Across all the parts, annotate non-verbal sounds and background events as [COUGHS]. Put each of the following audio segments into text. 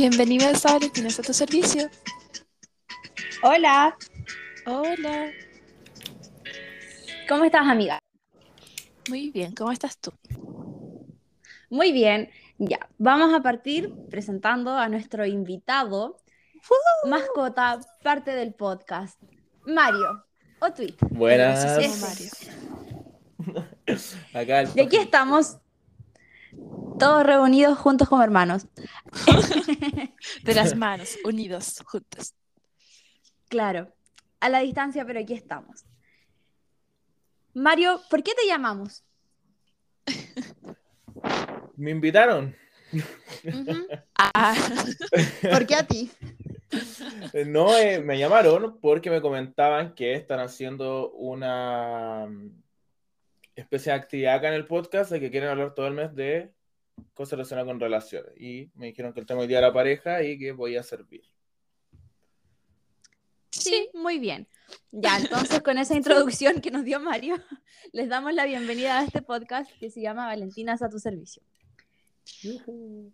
Bienvenidos a Valentinas a tu servicio. Hola, Hola. ¿cómo estás, amiga? Muy bien, ¿cómo estás tú? Muy bien, ya. Vamos a partir presentando a nuestro invitado, mascota, parte del podcast, Mario, o Tweet. Buenas. Mario. Acá el Y aquí estamos, todos reunidos juntos como hermanos. [LAUGHS] De las manos, [LAUGHS] unidos, juntos. Claro, a la distancia, pero aquí estamos. Mario, ¿por qué te llamamos? [LAUGHS] Me invitaron. Ah, ¿Por qué a ti? No, eh, me llamaron porque me comentaban que están haciendo una mm, especie de actividad acá en el podcast de que quieren hablar todo el mes de cosas relacionadas con relaciones. Y me dijeron que el tema hoy día era pareja y que voy a servir. Sí, muy bien. [LAUGHS] Ya, entonces con esa introducción que nos dio Mario, [LAUGHS] les damos la bienvenida a este podcast que se llama Valentinas a tu servicio. [LAUGHS]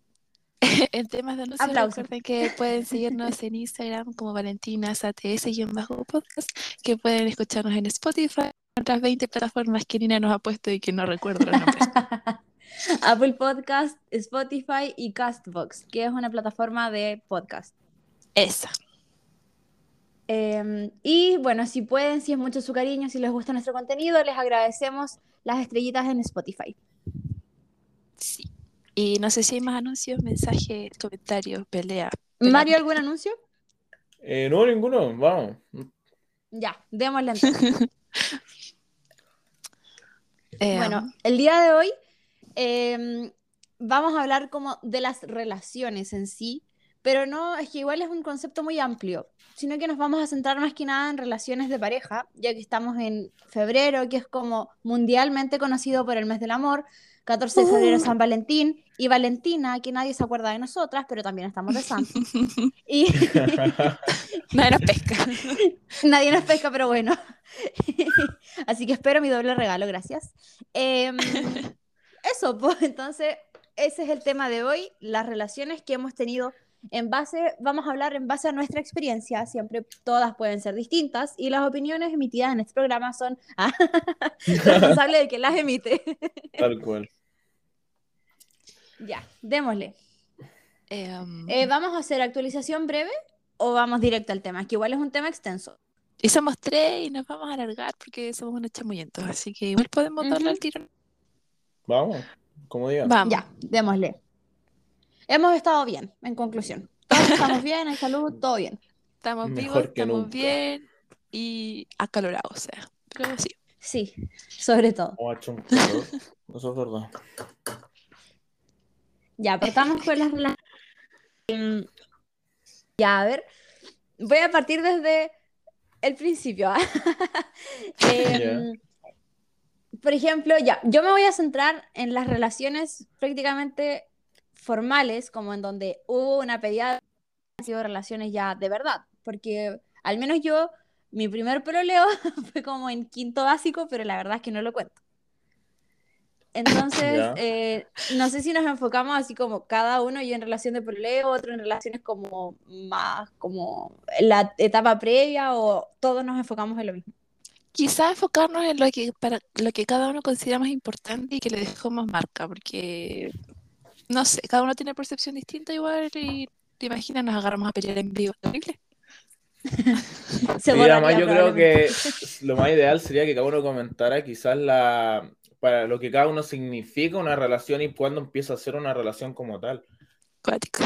en temas de anuncios, Aplausos. recuerden que pueden seguirnos en Instagram como Valentinas ATS-podcast, que pueden escucharnos en Spotify, otras 20 plataformas que Nina nos ha puesto y que no recuerdo los nombres. [LAUGHS] Apple Podcast, Spotify y Castbox, que es una plataforma de podcast. Esa. Eh, y bueno, si pueden, si es mucho su cariño, si les gusta nuestro contenido, les agradecemos las estrellitas en Spotify. Sí. Y no sé si hay más anuncios, mensajes, comentarios, pelea. Mario, ¿algún anuncio? Eh, no, ninguno. Vamos. Ya, démosle entonces. Eh, [LAUGHS] Bueno, el día de hoy em, vamos a hablar como de las relaciones en sí, pero no, es que igual es un concepto muy amplio, sino que nos vamos a centrar más que nada en relaciones de pareja, ya que estamos en febrero, que es como mundialmente conocido por el mes del amor, 14 de febrero Uh. San Valentín y Valentina, que nadie se acuerda de nosotras, pero también estamos de santos. [LAUGHS] Y [LAUGHS] Nadie nos pesca. [LAUGHS] Nadie nos pesca, pero bueno. Así que espero mi doble regalo, gracias. Em, eso, [LAUGHS] pues entonces, ese es el tema de hoy, las relaciones que hemos tenido en base, vamos a hablar en base a nuestra experiencia, siempre todas pueden ser distintas y las opiniones emitidas en este programa son [LAUGHS] ah, responsables de que las emite. [LAUGHS] Tal cual. ya, démosle. Em, Eh, ¿Vamos a hacer actualización breve o vamos directo al tema? Que igual es un tema extenso. y somos tres y nos vamos a alargar porque somos unos chamullentos, así que igual podemos darle Ujú. al tiro. Vamos. Como digan. Vamos. Ya, démosle. Hemos estado bien, en conclusión. Todos estamos bien, en salud, todo bien. Estamos Mejor vivos, que estamos nunca. bien y acalorados, o sea. Pero sí. Sí, sobre todo. Poco. Eso es verdad. Ya, partamos con las relaciones. Mm, Ya, a ver. Voy a partir desde el principio. ¿ah? [LAUGHS] Em, Por ejemplo, ya, yo me voy a centrar en las relaciones prácticamente formales, como en donde hubo una pedida, han sido relaciones ya de verdad, porque al menos yo, mi primer proleo [LAUGHS] fue como en quinto básico, pero la verdad es que no lo cuento. Entonces, eh, no sé si nos enfocamos así como cada uno, yo en relación de proleo, otro en relaciones como más como la etapa previa, o todos nos enfocamos en lo mismo. Quizás enfocarnos en lo que para lo que cada uno considera más importante y que le dejó más marca, porque no sé, cada uno tiene percepción distinta igual y te imaginas nos agarramos a pelear en vivo, terrible. [LAUGHS] Sí, además yo creo que lo más ideal sería que cada uno comentara quizás la para lo que cada uno significa una relación y cuándo empieza a ser una relación como tal. Cuático.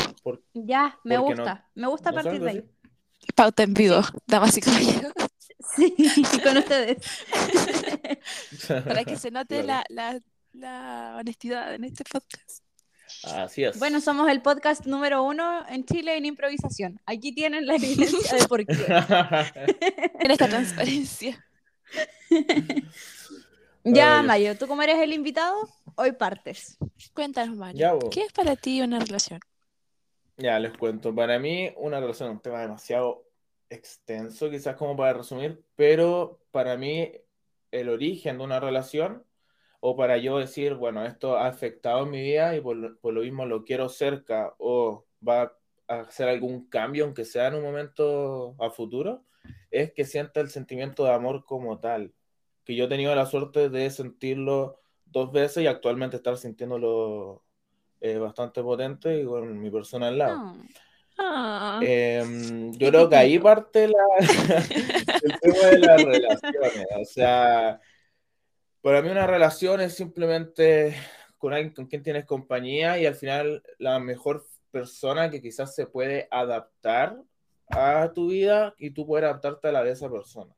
Ya, me Porque no- gusta, me gusta ¿no partir de ahí. Pauta en vivo, damas y caballeros, Sí, [LAUGHS] con ustedes. [LAUGHS] para que se note Claro. la, la, la honestidad en este podcast. Así es. Bueno, somos el podcast número uno en Chile en improvisación. Aquí tienen la evidencia de por qué. [LAUGHS] En esta transparencia. Ya, Ay. Mayo, tú como eres el invitado, hoy partes. Cuéntanos, bo. ¿qué es para ti una relación? Ya les cuento. Para mí, una relación es un tema demasiado extenso, quizás como para resumir, pero para mí, el origen de una relación, o para yo decir, bueno, esto ha afectado mi vida y por, por lo mismo lo quiero cerca, o va hacer algún cambio, aunque sea en un momento a futuro, es que sienta el sentimiento de amor como tal. Que yo he tenido la suerte de sentirlo dos veces y actualmente estar sintiéndolo eh, bastante potente y con mi persona al lado. Ah. Em, yo creo que ahí parte la, [LAUGHS] el tema de las relaciones. O sea, para mí una relación es simplemente con alguien con quien tienes compañía y al final la mejor persona que quizás se puede adaptar a tu vida y tú puedes adaptarte a la de esa persona.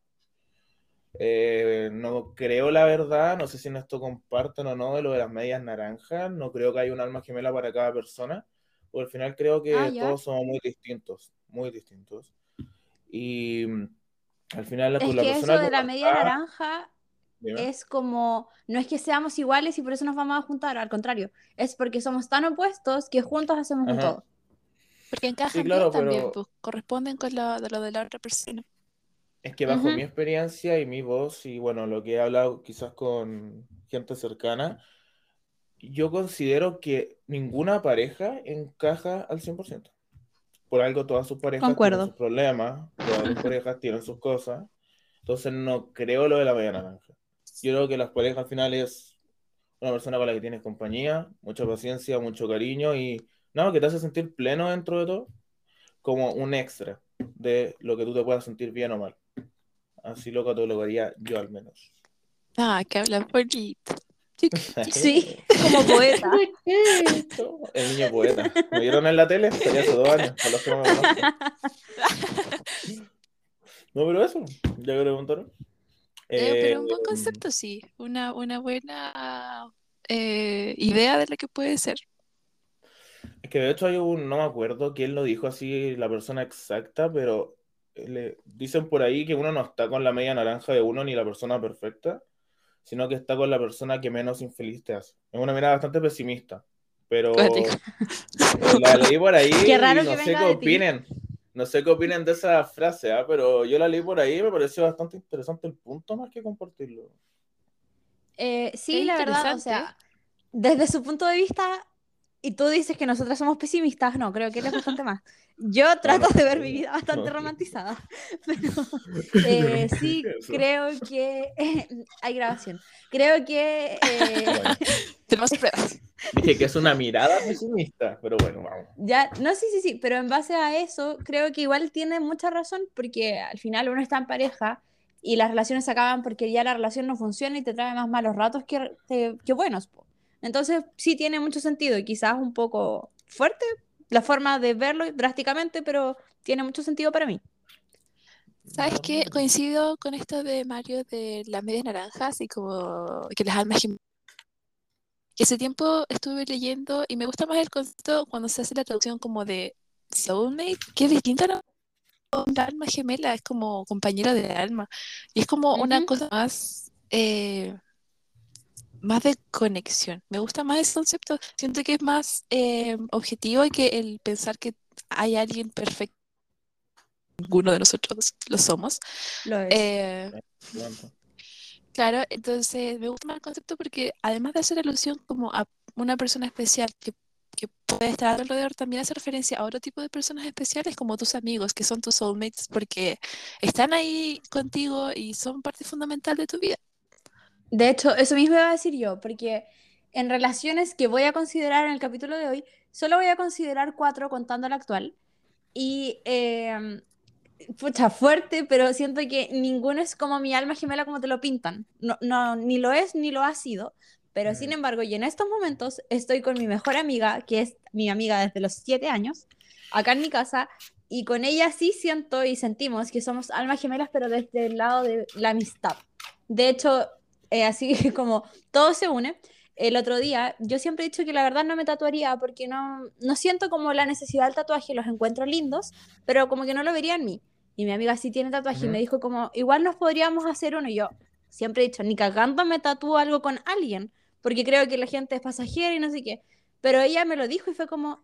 Eh, no creo la verdad, no sé si en esto comparten o no de lo de las medias naranjas, no creo que haya un alma gemela para cada persona, porque al final creo que Ah, todos somos muy distintos, muy distintos. Y mm, al final Es la que eso de que la uno media está- naranja Dime. es como, no es que seamos iguales y por eso nos vamos a juntar, al contrario, es porque somos tan opuestos que juntos hacemos un todo. Porque encajan claro, bien también, pues corresponden con lo, de lo de la otra persona. Es que bajo mi experiencia y mi voz y bueno, lo que he hablado quizás con gente cercana, yo considero que ninguna pareja encaja al 100%. Por algo todas sus parejas Concuerdo. tienen sus problemas, todas las parejas tienen sus cosas. Entonces no creo lo de la media naranja. Yo creo que las parejas al final es una persona con la que tienes compañía, mucha paciencia, mucho cariño y nada, que te hace sentir pleno dentro de todo, como un extra de lo que tú te puedas sentir bien o mal. Así lo catalogaría yo al menos. Ah, que hablan bonito. [LAUGHS] Sí, [LAUGHS] como poeta. El niño poeta. ¿Me vieron en la tele? Tenía hace dos años, para los que no me conocen. [LAUGHS] No, pero eso, ya que preguntaron. Eh, pero un buen Eh, concepto, sí. Una, una buena eh, idea de lo que puede ser. Es que de hecho hay un, no me acuerdo quién lo dijo así, la persona exacta, pero le dicen por ahí que uno no está con la media naranja de uno ni la persona perfecta, sino que está con la persona que menos infeliz te hace. Es una mirada bastante pesimista, pero Cuático. la leí por ahí Qué raro y no que sé qué ti. opinen. No sé qué opinen de esa frase, ¿ah? pero yo la leí por ahí y me pareció bastante interesante el punto más que compartirlo. Eh, sí, Es la verdad, o sea, desde su punto de vista, y tú dices que nosotras somos pesimistas, no, creo que él es bastante más. [LAUGHS] Yo trato de ver mi vida bastante romantizada, [LAUGHS] pero [LAUGHS] eh, sí creo que hay grabación. Creo que eh, Tenemos pruebas. dije que es una mirada pesimista, pero bueno, vamos. ya, no, sí, sí, sí, pero en base a eso, creo que igual tiene mucha razón, porque al final uno está en pareja y las relaciones se acaban porque ya la relación no funciona y te trae más malos ratos que, que buenos. po. Entonces, sí tiene mucho sentido y quizás un poco fuerte la forma de verlo drásticamente, pero tiene mucho sentido para mí. ¿Sabes qué? Coincido con esto de Mario de las medias naranjas y como que las almas ese tiempo estuve leyendo y me gusta más el concepto cuando se hace la traducción como de soulmate, que es distinto a la alma gemela, es como compañero de alma. Y es como una Ujú. cosa más, eh, más de conexión. Me gusta más ese concepto. Siento que es más eh, objetivo y que el pensar que hay alguien perfecto. Ninguno de nosotros lo somos. Lo es. Eh, claro, entonces me gusta más el concepto porque además de hacer alusión como a una persona especial que, que puede estar a tu alrededor, también hace referencia a otro tipo de personas especiales como tus amigos, que son tus soulmates, porque están ahí contigo y son parte fundamental de tu vida. De hecho, eso mismo iba a decir yo, porque en relaciones que voy a considerar en el capítulo de hoy, solo voy a considerar cuatro contando la actual. Y, eh, pucha, fuerte, pero siento que ninguno es como mi alma gemela como te lo pintan. No, no, ni lo es ni lo ha sido. Pero sin Mm. embargo, y en estos momentos estoy con mi mejor amiga, que es mi amiga desde los siete años, acá en mi casa, y con ella sí siento y sentimos que somos almas gemelas, pero desde el lado de la amistad. De hecho, eh, así [LAUGHS] como todo se une. El otro día, yo siempre he dicho que la verdad no me tatuaría porque no, no siento como la necesidad del tatuaje, los encuentro lindos, pero como que no lo vería en mí. Y mi amiga sí tiene tatuaje y me dijo como, igual nos podríamos hacer uno. Y yo siempre he dicho, ni cagando me tatúo algo con alguien, porque creo que la gente es pasajera y no sé qué. Pero ella me lo dijo y fue como,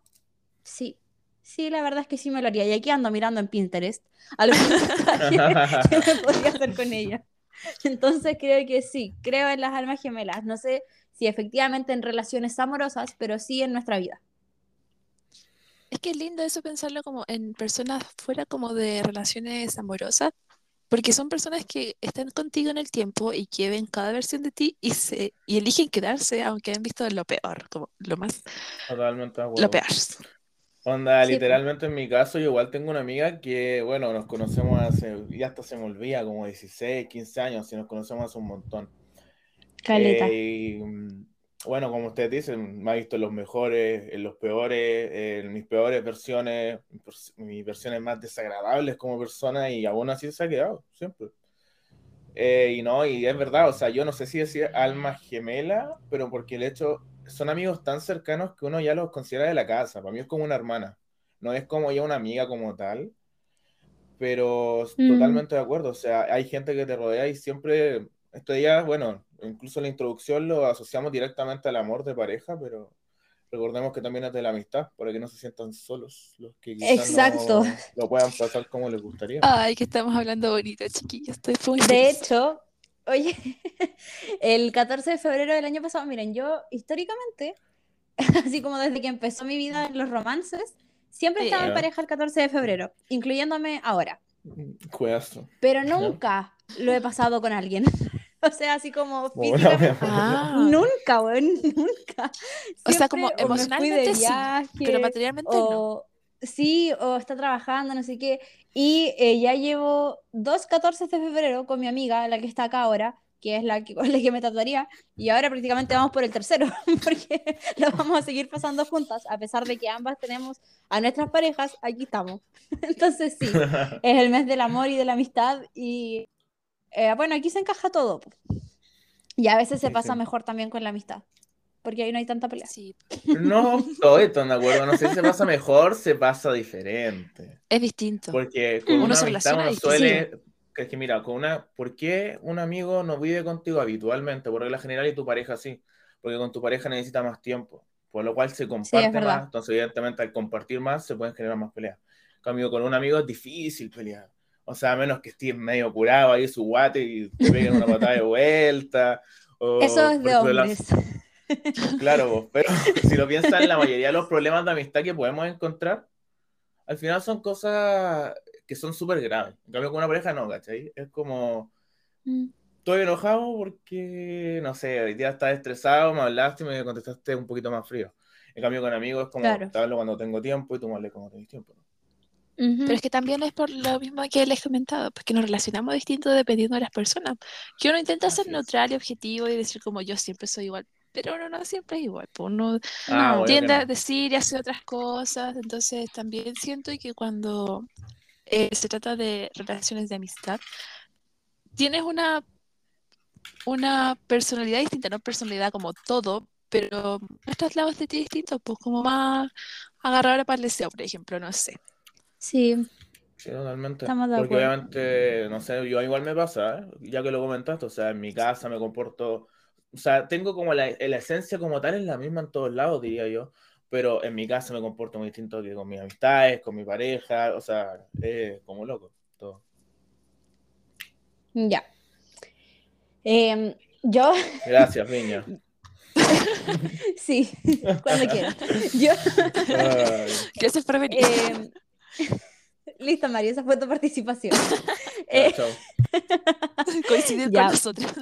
sí, sí, la verdad es que sí me lo haría. Y aquí ando mirando en Pinterest [LAUGHS] tatuaje que me podría hacer con [LAUGHS] ella. [LAUGHS] Entonces creo que sí, creo en las almas gemelas. No sé si efectivamente en relaciones amorosas, pero sí en nuestra vida. Es que es lindo eso pensarlo como en personas fuera como de relaciones amorosas, porque son personas que están contigo en el tiempo y que ven cada versión de ti y se y eligen quedarse aunque han visto lo peor, como lo más Totalmente lo peor. Onda, Sí, literalmente en mi caso, yo igual tengo una amiga que, bueno, nos conocemos hace, ya hasta se me olvida, como 16, 15 años, y nos conocemos hace un montón. Caleta. Eh, y, mm, bueno, como ustedes dicen, me ha visto en los mejores, en los peores, en mis peores versiones, mis versiones más desagradables como persona, y aún así se ha quedado, siempre. Eh, y no, y es verdad, o sea, yo no sé si decir alma gemela, pero porque el hecho, son amigos tan cercanos que uno ya los considera de la casa. Para mí es como una hermana, no es como ya una amiga como tal, pero Mm. totalmente de acuerdo. O sea, hay gente que te rodea y siempre, esto ya, bueno, incluso en la introducción lo asociamos directamente al amor de pareja, pero recordemos que también es de la amistad, para que no se sientan solos los que quizás Exacto. no lo puedan pasar como les gustaría. Ay, que estamos hablando bonito, chiquillos. Estoy muy De feliz. hecho, oye, [LAUGHS] el 14 de febrero del año pasado, miren, yo históricamente, [LAUGHS] así como desde que empezó mi vida en los romances, siempre Sí. estaba en Ya. pareja el 14 de febrero, incluyéndome ahora. Cuidazo. Pero nunca lo he pasado con alguien. [LAUGHS] O sea, así como físicamente. Ah, Nunca, weón, nunca. o sea, como o emocionalmente sí, pero materialmente no. sí, o está trabajando, no sé qué. Y eh, ya llevo dos 14 de febrero con mi amiga, la que está acá ahora, que es la que, [LAUGHS] con la que me tatuaría, y ahora prácticamente vamos por el tercero, [LAUGHS] porque [LAUGHS] lo vamos a seguir pasando juntas, a pesar de que ambas tenemos a nuestras parejas, aquí estamos. Entonces sí, es el mes del amor y de la amistad, y eh, bueno, aquí se encaja todo. Y a veces se pasa mejor también con la amistad, porque ahí no hay tanta pelea. Sí, No estoy tan de acuerdo. No sé si se pasa mejor, se pasa diferente. es distinto. Porque con Mm. una Uno se amistad uno suele. que Es que mira, con una. ¿Por qué un amigo no vive contigo habitualmente? Por regla general y tu pareja sí. Porque con tu pareja necesita más tiempo. Por lo cual se comparte más. Entonces, evidentemente, al compartir más se pueden generar más peleas. En cambio, con un amigo es difícil pelear. O sea, a menos que estés medio curado ahí su guate y te peguen una patada de vuelta. o- Eso es de hombres. Claro, vos, pero [LAUGHS] si lo piensas, la mayoría de los problemas de amistad que podemos encontrar, al final son cosas que son súper graves. En cambio, con una pareja no, ¿cachai? Es como, Mm. estoy enojado porque, no sé, hoy día estás estresado, me hablaste y me contestaste un poquito más frío. En cambio, con amigos es como, Claro. te hablo cuando tengo tiempo y tú me hablas cuando tenés tiempo. Pero es que también es por lo mismo que les comentaba, porque nos relacionamos distinto dependiendo de las personas. Que uno intenta ser Así neutral y objetivo y decir como yo siempre soy igual, pero uno no siempre es igual. pues Uno Ah, tiende a decir y hacer otras cosas, entonces también siento que cuando eh, se trata de relaciones de amistad, tienes una, una personalidad distinta, no personalidad como todo, pero muestras lados de ti distintos, pues como más agarradora para el deseo, por ejemplo, no sé. Sí, Sí, totalmente. Estamos de Porque acuerdo. obviamente, no sé, yo igual me pasa, ¿eh? ya que lo comentaste, o sea, en mi casa me comporto, o sea, tengo como la, la esencia como tal es la misma en todos lados, diría yo, pero en mi casa me comporto muy distinto que con mis amistades, con mi pareja, o sea, es como loco, todo. ya. Em, yo, [LAUGHS] Gracias, Viña. sí, [LAUGHS] cuando quieras. Yo, Gracias por venir. em, [LAUGHS] listo, Mario, esa fue tu participación. ya, Eh, ya. con nosotros.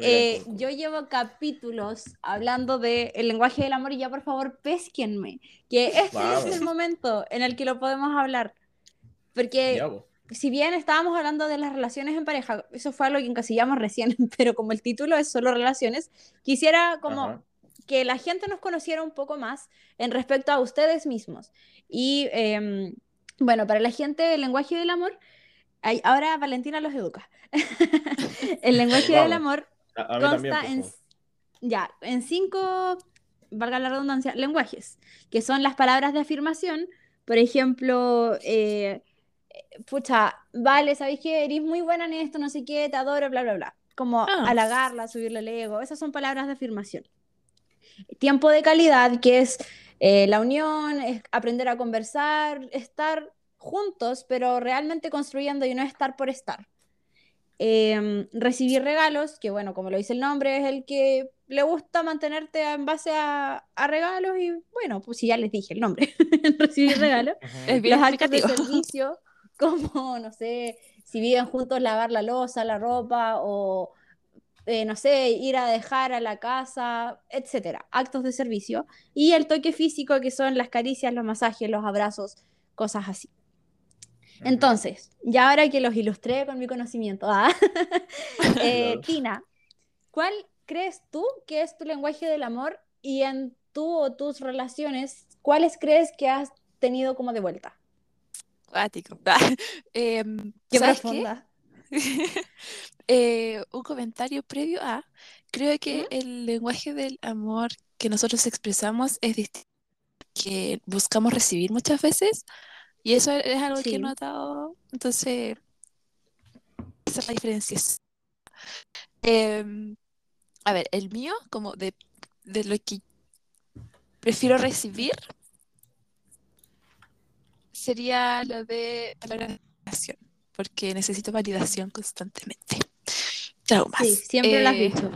Eh, yo llevo capítulos hablando del lenguaje del amor y ya por favor pesquenme, que [LAUGHS] este es el momento en el que lo podemos hablar. Porque si bien estábamos hablando de las relaciones en pareja, eso fue algo que encasillamos recién, [LAUGHS] pero como el título es solo relaciones, quisiera como Ajá. que la gente nos conociera un poco más en respecto a ustedes mismos. Y em, bueno, para la gente del lenguaje del amor, ahora Valentina los educa. [LAUGHS] el lenguaje del amor A, a mí también, en, ya, en cinco, valga la redundancia, lenguajes, que son las palabras de afirmación. Por ejemplo, eh, pucha, vale, ¿sabéis que eres muy buena en esto? No sé qué, te adoro, bla, bla, bla. Como Ah. halagarla, subirle el ego, esas son palabras de afirmación. Tiempo de calidad, que es eh, la unión, es aprender a conversar, estar juntos, pero realmente construyendo y no estar por estar. Em, recibir regalos, que bueno, como lo dice el nombre, es el que le gusta mantenerte en base a, a regalos y bueno, pues si ya les dije el nombre, [LAUGHS] recibir [LAUGHS] regalos. Es bien Los actos de [LAUGHS] servicio, como, no sé, si viven juntos, lavar la loza, la ropa o, eh, no sé, ir a dejar a la casa, etcétera. Actos de servicio. Y el toque físico, que son las caricias, los masajes, los abrazos, cosas así. Entonces, ya ahora que los ilustré con mi conocimiento, ah, [LAUGHS] eh. Tina, ¿cuál crees tú que es tu lenguaje del amor y en tú o tus relaciones, cuáles crees que has tenido como de vuelta? Cuático. [LAUGHS] Em, Qué ¿sabes qué? profunda. [LAUGHS] Eh, un comentario previo a, creo que ¿Mm? el lenguaje del amor que nosotros expresamos es distinto que buscamos recibir muchas veces y eso es algo que he Sí. notado, entonces esa es la diferencia. Em, a ver, el mío, como de, de lo que prefiero recibir, sería lo de de validación, porque necesito validación constantemente. Traumas. Sí, siempre lo has Eh, dicho.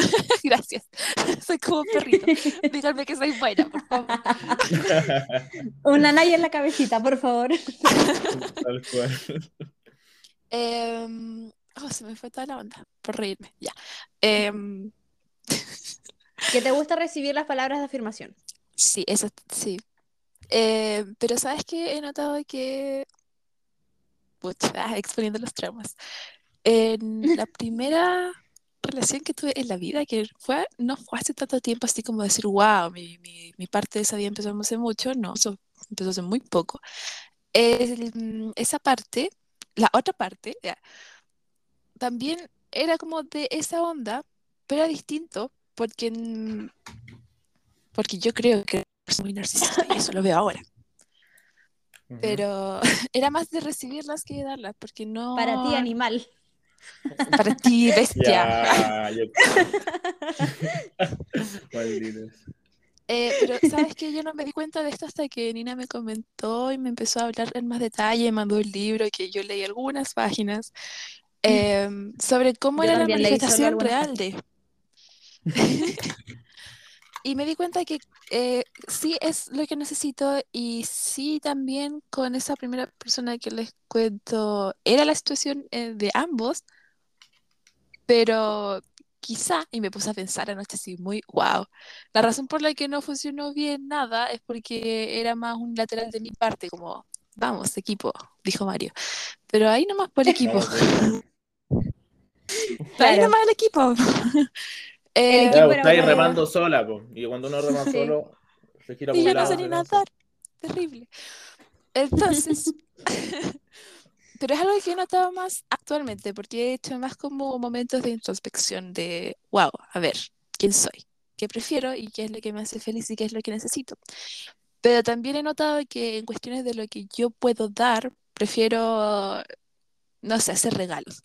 [LAUGHS] Gracias. [LAUGHS] Soy como un perrito. Díganme que soy buena, por favor. [LAUGHS] Una naya en la cabecita, por favor. Tal cual. Em, oh, se me fue toda la onda por reírme. Ya. Em, Que te gusta recibir las palabras de afirmación. sí, eso sí. Em, pero sabes que he notado que. Pucha, exponiendo los traumas. En la primera relación que tuve en la vida, que fue, no fue hace tanto tiempo, así como decir, wow, mi, mi, mi parte de esa vida empezó hace mucho, no, eso empezó hace muy poco. El- esa parte, la otra parte, ya, también era como de esa onda, pero era distinto, porque, porque yo creo que soy muy narcisista y eso lo veo ahora. Pero [LAUGHS] era más de recibirlas que de darlas, porque no. Para ti, animal. Para ti, bestia. Ya. [LAUGHS] Eh, pero sabes que yo no me di cuenta de esto hasta que Nina me comentó y me empezó a hablar en más detalle, mandó el libro que yo leí algunas páginas em, sobre cómo Yo era la manifestación real de. [LAUGHS] Y me di cuenta que eh, sí es lo que necesito y sí también con esa primera persona que les cuento era la situación eh, de ambos, pero quizá, y me puse a pensar anoche así muy, wow, la razón por la que no funcionó bien nada es porque era más un lateral de mi parte, como, vamos, equipo, dijo Mario. Pero ahí nomás por [LAUGHS] equipo, Vamos, [LAUGHS] ahí Claro. nomás el equipo. [LAUGHS] Eh, era pues, estáis bueno. remando sola, po. y cuando uno rema [LAUGHS] Sí. solo, se gira Y por yo no sé ni nadar. Terrible. Entonces, [LAUGHS] pero es algo que he notado más actualmente, porque he hecho más como momentos de introspección de, wow, a ver, ¿quién soy? ¿Qué prefiero? ¿Y qué es lo que me hace feliz y qué es lo que necesito? Pero también he notado que en cuestiones de lo que yo puedo dar, prefiero, no sé, hacer regalos,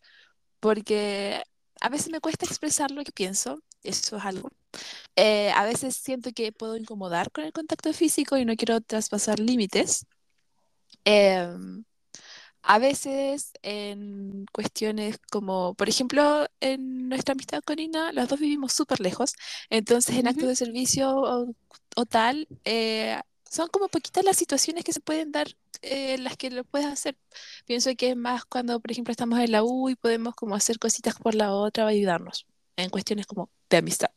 porque a veces me cuesta expresar lo que pienso, eso es algo. Eh, a veces siento que puedo incomodar con el contacto físico y no quiero traspasar límites. Em, a veces en cuestiones como, por ejemplo, en nuestra amistad con Ina, los dos vivimos súper lejos, entonces en actos Ujú. de servicio o, o tal, eh, son como poquitas las situaciones que se pueden dar eh, las que lo puedes hacer. Pienso que es más cuando, por ejemplo, estamos en la U y podemos como hacer cositas por la otra ayudarnos en cuestiones como de amistad.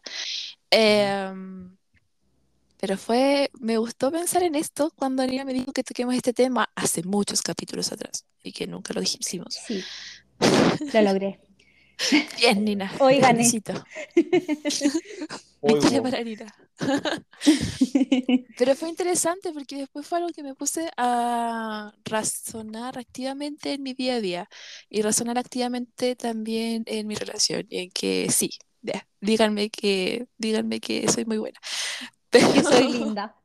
Em, pero fue, me gustó pensar en esto cuando Anina me dijo que toquemos este tema hace muchos capítulos atrás y que nunca lo dijimos. Sí, [LAUGHS] lo logré. [LAUGHS] Bien, Nina. Hoy gané. Victoria po. para Nina. [LAUGHS] Pero fue interesante porque después fue algo que me puse a razonar activamente en mi día a día y razonar activamente también en mi relación, y en que sí, ya, díganme que, díganme que soy muy buena. [LAUGHS] Pero que soy linda.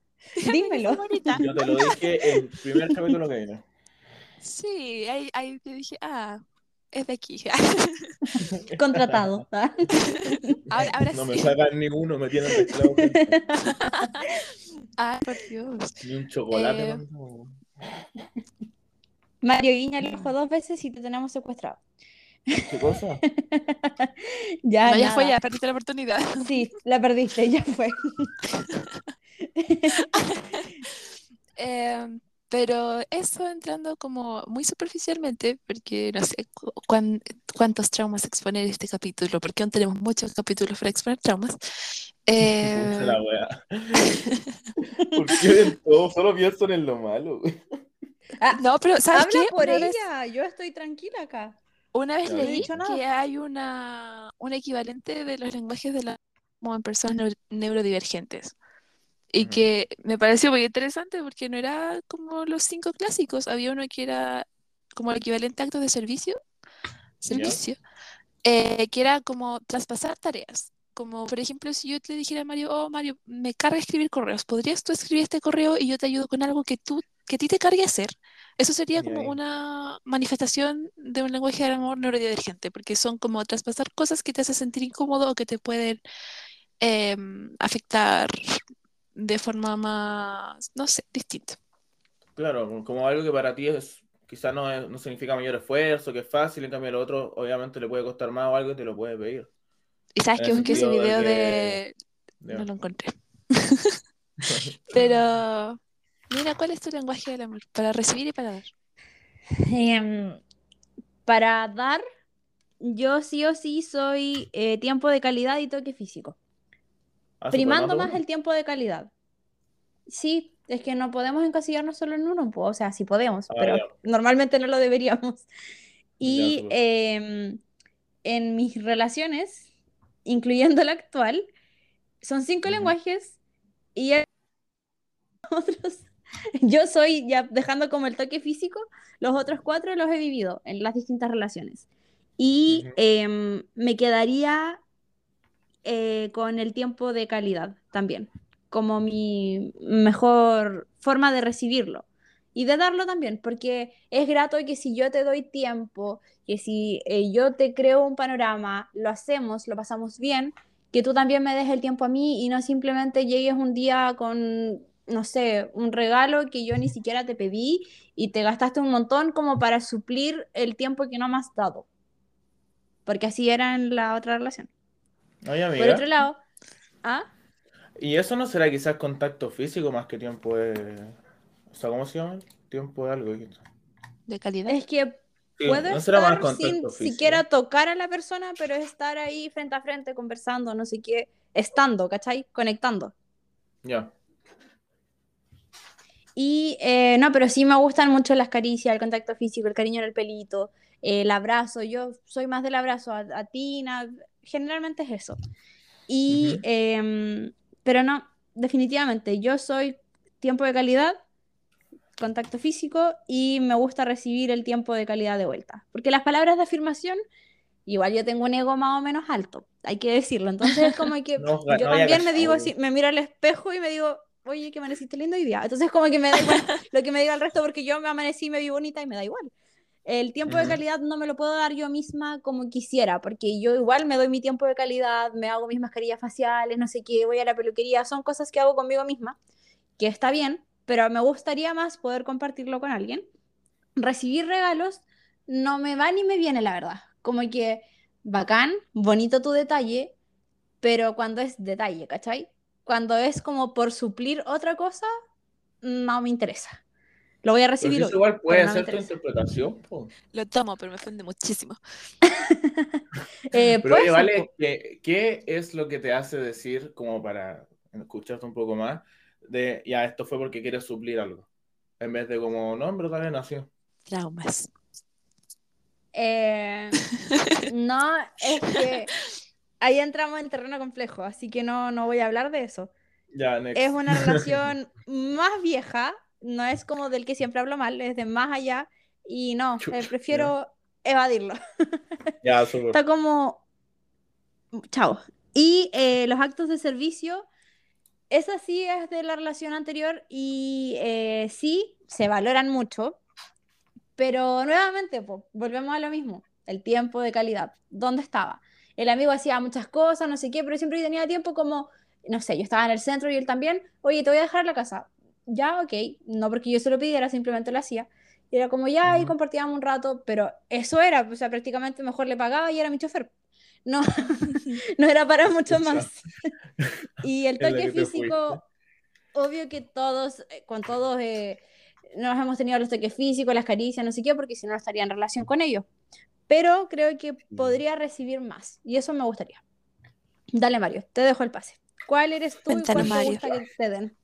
Dímelo. Yo te lo dije en el primer capítulo que vino. Sí, ahí, ahí te dije, ah, es de aquí. [LAUGHS] Contratado. ¿ah? [LAUGHS] Ahora, ahora No sí. me sacan ni uno, me tienen de esclavo. [LAUGHS] Ay, por Dios. Ni un chocolate. Eh, no. Mario guiña el ojo dos veces y te tenemos secuestrado. ¿Qué cosa? ya, No, ya fue, ya perdiste la oportunidad. Sí, la perdiste, ya fue. Eh, pero eso entrando como muy superficialmente, porque no sé cu- cuán- cuántos traumas exponer este capítulo, porque aún tenemos muchos capítulos para exponer traumas. Eh, [LAUGHS] la wea. [LAUGHS] ¿Por qué en todo solo pienso en lo malo? güey? Ah, no, pero ¿sabes habla qué? por Una vez- ella, yo estoy tranquila acá. Una vez no leí dicho nada. que hay una, un equivalente de los lenguajes de la como en personas neur- neurodivergentes. Y Ujú. que me pareció muy interesante porque no era como los cinco clásicos. Había uno que era como el equivalente a actos de servicio, servicio, eh, que era como traspasar tareas. Como por ejemplo, si yo te dijera a Mario, oh Mario, me carga escribir correos, ¿podrías tú escribir este correo y yo te ayudo con algo que tú, que a ti te cargue hacer? Eso sería como Ya. una manifestación de un lenguaje del amor neurodivergente, porque son como traspasar cosas que te hacen sentir incómodo o que te pueden em, afectar de forma más, no sé, distinta. Claro, como algo que para ti es, quizás no, es- no significa mayor esfuerzo, que es fácil, en cambio al otro obviamente le puede costar más o algo y te lo puede pedir. Y sabes En que busqué ese de video de... No lo encontré. [LAUGHS] Pero, mira, ¿cuál es tu lenguaje del amor? Para recibir y para dar. Em, para dar, yo sí o sí soy eh, tiempo de calidad y toque físico. Ah, ¿se puede Primando más el tiempo de calidad. Sí, es que no podemos encasillarnos solo en uno, pues, o sea, sí podemos, Ah, pero ya. normalmente no lo deberíamos. Y em, en mis relaciones, incluyendo la actual, son cinco lenguajes y [LAUGHS] otros. Yo soy, ya dejando como el toque físico, los otros cuatro los he vivido en las distintas relaciones. Y em, me quedaría eh, con el tiempo de calidad también, como mi mejor forma de recibirlo y de darlo también, porque es grato que si yo te doy tiempo, que si eh, yo te creo un panorama, lo hacemos, lo pasamos bien, que tú también me des el tiempo a mí y no simplemente llegues un día con, no sé, un regalo que yo ni siquiera te pedí y te gastaste un montón como para suplir el tiempo que no me has dado. Porque así era en la otra relación. Por amiga, otro lado, ¿ah? ¿y eso no será quizás contacto físico más que tiempo de... O sea, ¿cómo se llama? Tiempo de algo. De calidad. Es que Sí, puedo ¿no será más estar sin físico? siquiera tocar a la persona, pero estar ahí frente a frente conversando, no sé qué, estando, ¿cachai? Conectando. Ya. Y eh, no, pero sí me gustan mucho las caricias, el contacto físico, el cariño en el pelito, eh, el abrazo. Yo soy más del abrazo a, a ti, na- generalmente es eso. Y, Ujú. em, pero no, definitivamente, yo soy tiempo de calidad, contacto físico y me gusta recibir el tiempo de calidad de vuelta. Porque las palabras de afirmación, igual yo tengo un ego más o menos alto, hay que decirlo. Entonces es como que [LAUGHS] No, yo no también me digo así, me miro al espejo y me digo, oye, que amaneciste lindo hoy día. Entonces como que me da igual [LAUGHS] lo que me diga el resto porque yo me amanecí me vi bonita y me da igual. El tiempo de calidad no me lo puedo dar yo misma como quisiera, porque yo igual me doy mi tiempo de calidad, me hago mis mascarillas faciales, no sé qué, voy a la peluquería, son cosas que hago conmigo misma, que está bien, pero me gustaría más poder compartirlo con alguien. Recibir regalos no me va ni me viene, la verdad. Como que bacán, bonito tu detalle, pero cuando es detalle, ¿cachai? Cuando es como por suplir otra cosa, no me interesa. Lo voy a Pero si recibir hoy, igual puede pero no ser tu interpretación, po. Lo tomo, pero me ofende muchísimo. [LAUGHS] Eh, Pero pues, oye, vale. ¿qué, qué es lo que te hace decir, como para escucharte un poco más, de ya esto fue porque quieres suplir algo? En vez de como, no, en verdad me nació. Traumas. Eh, [LAUGHS] no, es que ahí entramos en terreno complejo, así que no, no voy a hablar de eso. Ya, next. Es una [LAUGHS] relación más vieja, no es como del que siempre hablo mal, es de más allá, y no, eh, prefiero evadirlo. [LAUGHS] Ya, súper. Está como... Chao. Y eh, los actos de servicio, esa sí es de la relación anterior y eh, sí, se valoran mucho, pero nuevamente, po, volvemos a lo mismo, el tiempo de calidad. ¿Dónde estaba? El amigo hacía muchas cosas, no sé qué, pero siempre tenía tiempo como, no sé, yo estaba en el centro y él también, oye, te voy a dejar la casa. Ya, ok, no porque yo se lo pidiera, simplemente lo hacía. Y era como ya, ahí Ujú. compartíamos un rato, pero eso era, o sea, prácticamente mejor le pagaba y era mi chofer. No, [LAUGHS] no era para mucho más. [LAUGHS] Y el toque físico, obvio que todos, eh, con todos eh, nos hemos tenido los toques físicos, las caricias, no sé qué, porque si no estaría en relación con ellos. Pero creo que podría recibir más y eso me gustaría. Dale, Mario, te dejo el pase. ¿Cuál eres tú y Cuéntanos, cuál te Mario. gusta que te den?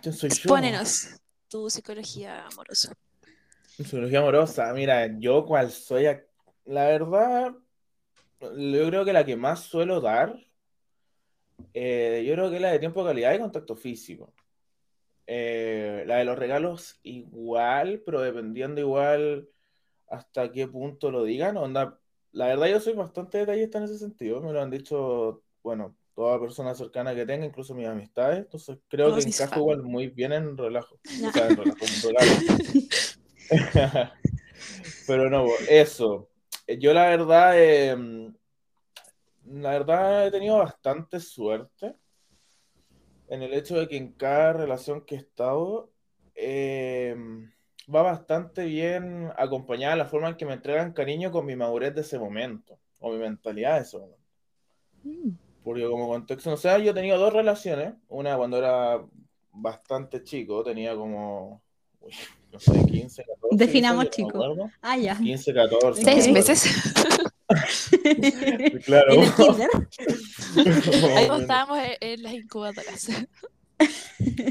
¿Quién soy yo? Expónenos tu psicología amorosa. Psicología amorosa, mira, yo cual soy, la verdad, yo creo que la que más suelo dar, eh, yo creo que es la de tiempo de calidad y contacto físico. Eh, la de los regalos igual, pero dependiendo igual hasta qué punto lo digan. Onda, la verdad yo soy bastante detallista en ese sentido, me lo han dicho, bueno, toda persona cercana que tenga, incluso mis amistades, entonces creo Todos que encajo igual muy bien en relajo, No. [LAUGHS] o sea, en relajo, en. [LAUGHS] Pero no, eso. Yo la verdad, eh, la verdad he tenido bastante suerte en el hecho de que en cada relación que he estado eh, va bastante bien acompañada la forma en que me entregan cariño con mi madurez de ese momento, o mi mentalidad de ese momento. Mm. Porque como contexto, no sé, yo he tenido dos relaciones, una cuando era bastante chico, tenía como, uy, no sé, 15, 14. Definamos no chico. Ah, ya. 15, 14. Seis no me meses. [LAUGHS] Claro. en el kinder. [LAUGHS] Ahí estábamos en, en las incubadoras. [LAUGHS]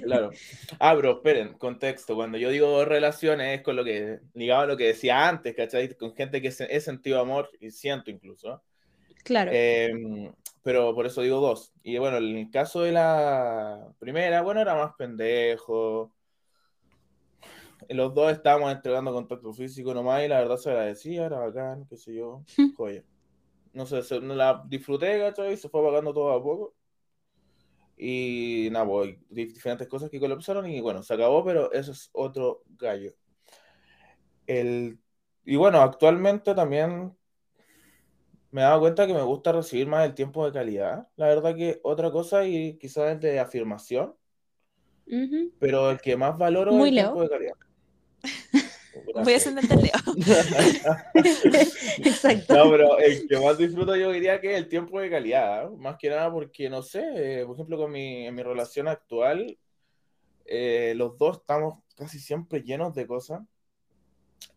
Claro. Ah, pero esperen, contexto. Cuando yo digo relaciones es con lo que, ligado a lo que decía antes, ¿cachai? Con gente que se- he sentido amor y siento incluso. Claro. Eh, pero por eso digo dos. Y bueno, en el caso de la primera, bueno, era más pendejo. Los dos estábamos entregando contacto físico nomás y la verdad se agradecía, era bacán, qué sé yo, [LAUGHS] joya. No sé, se- la disfruté, ¿cachai? Se fue apagando todo a poco. Y nada, pues, di- diferentes cosas que colapsaron y bueno, se acabó, pero eso es otro gallo. El, y bueno, actualmente también me he dado cuenta que me gusta recibir más el tiempo de calidad. La verdad que otra cosa y quizás es de afirmación, Ujú. pero el que más valoro Muy es el Leo. tiempo de calidad. [LAUGHS] Voy a ascender Leo. [LAUGHS] Exacto. No, pero el que más disfruto yo diría que es el tiempo de calidad, ¿eh? más que nada porque, no sé, eh, por ejemplo, con mi, en mi relación actual, eh, los dos estamos casi siempre llenos de cosas.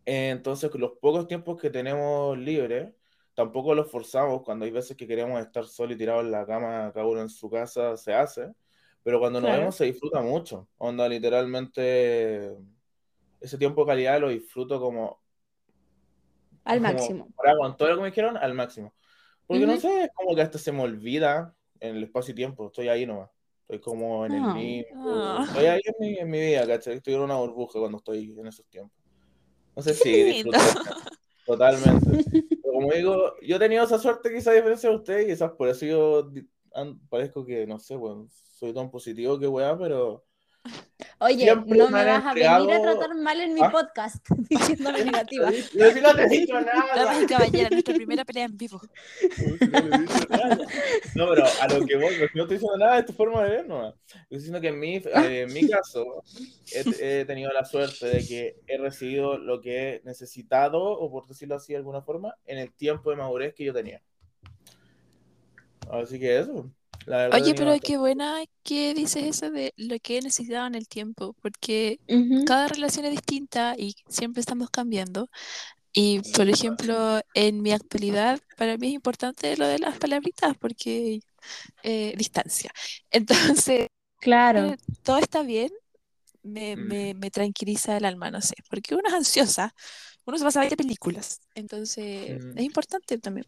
Entonces, los pocos tiempos que tenemos libres, tampoco los forzamos. Cuando hay veces que queremos estar solos y tirados en la cama, cada uno en su casa, se hace. Pero cuando nos Claro. vemos se disfruta mucho. Onda, literalmente, ese tiempo de calidad lo disfruto como Al como, máximo. ahora, con todo lo que me dijeron, al máximo. Porque no Ujú. sé, es como que hasta se me olvida en el espacio y tiempo. Estoy ahí nomás. Estoy como en el Ah. limbo. Ah. Estoy ahí en mi, en mi vida, ¿cachai? Estoy en una burbuja cuando estoy en esos tiempos. No sé si lindo. disfruté [LAUGHS] totalmente. [LAUGHS] Como digo, yo he tenido esa suerte quizás a diferencia de ustedes, quizás por eso yo parezco que, no sé, bueno, soy tan positivo que weá, pero Oye, Siempre no me vas a venir a tratar mal en mi Ah. podcast [LAUGHS] diciéndome [LAUGHS] negativa. Yo sí no te he dicho [LAUGHS] nada. Damas y caballeros, nuestra primera pelea en vivo. No, pero a lo que voy, no estoy diciendo nada de tu forma de ver, no. Estoy diciendo que en mi, eh, en mi caso he, he tenido la suerte de que he recibido lo que he necesitado, o por decirlo así de alguna forma, en el tiempo de madurez que yo tenía. Así que eso. La verdad he Oye, pero qué buena que dices eso de lo que he necesitado en el tiempo, porque Ujú. cada relación es distinta y siempre estamos cambiando. Y, por ejemplo, en mi actualidad, para mí es importante lo de las palabritas, porque eh, distancia. [LAUGHS] Entonces, Claro. eh, todo está bien, me, Mm. me, me tranquiliza el alma, no sé, porque uno es ansiosa, uno se pasa a ver películas, entonces Mm. es importante también.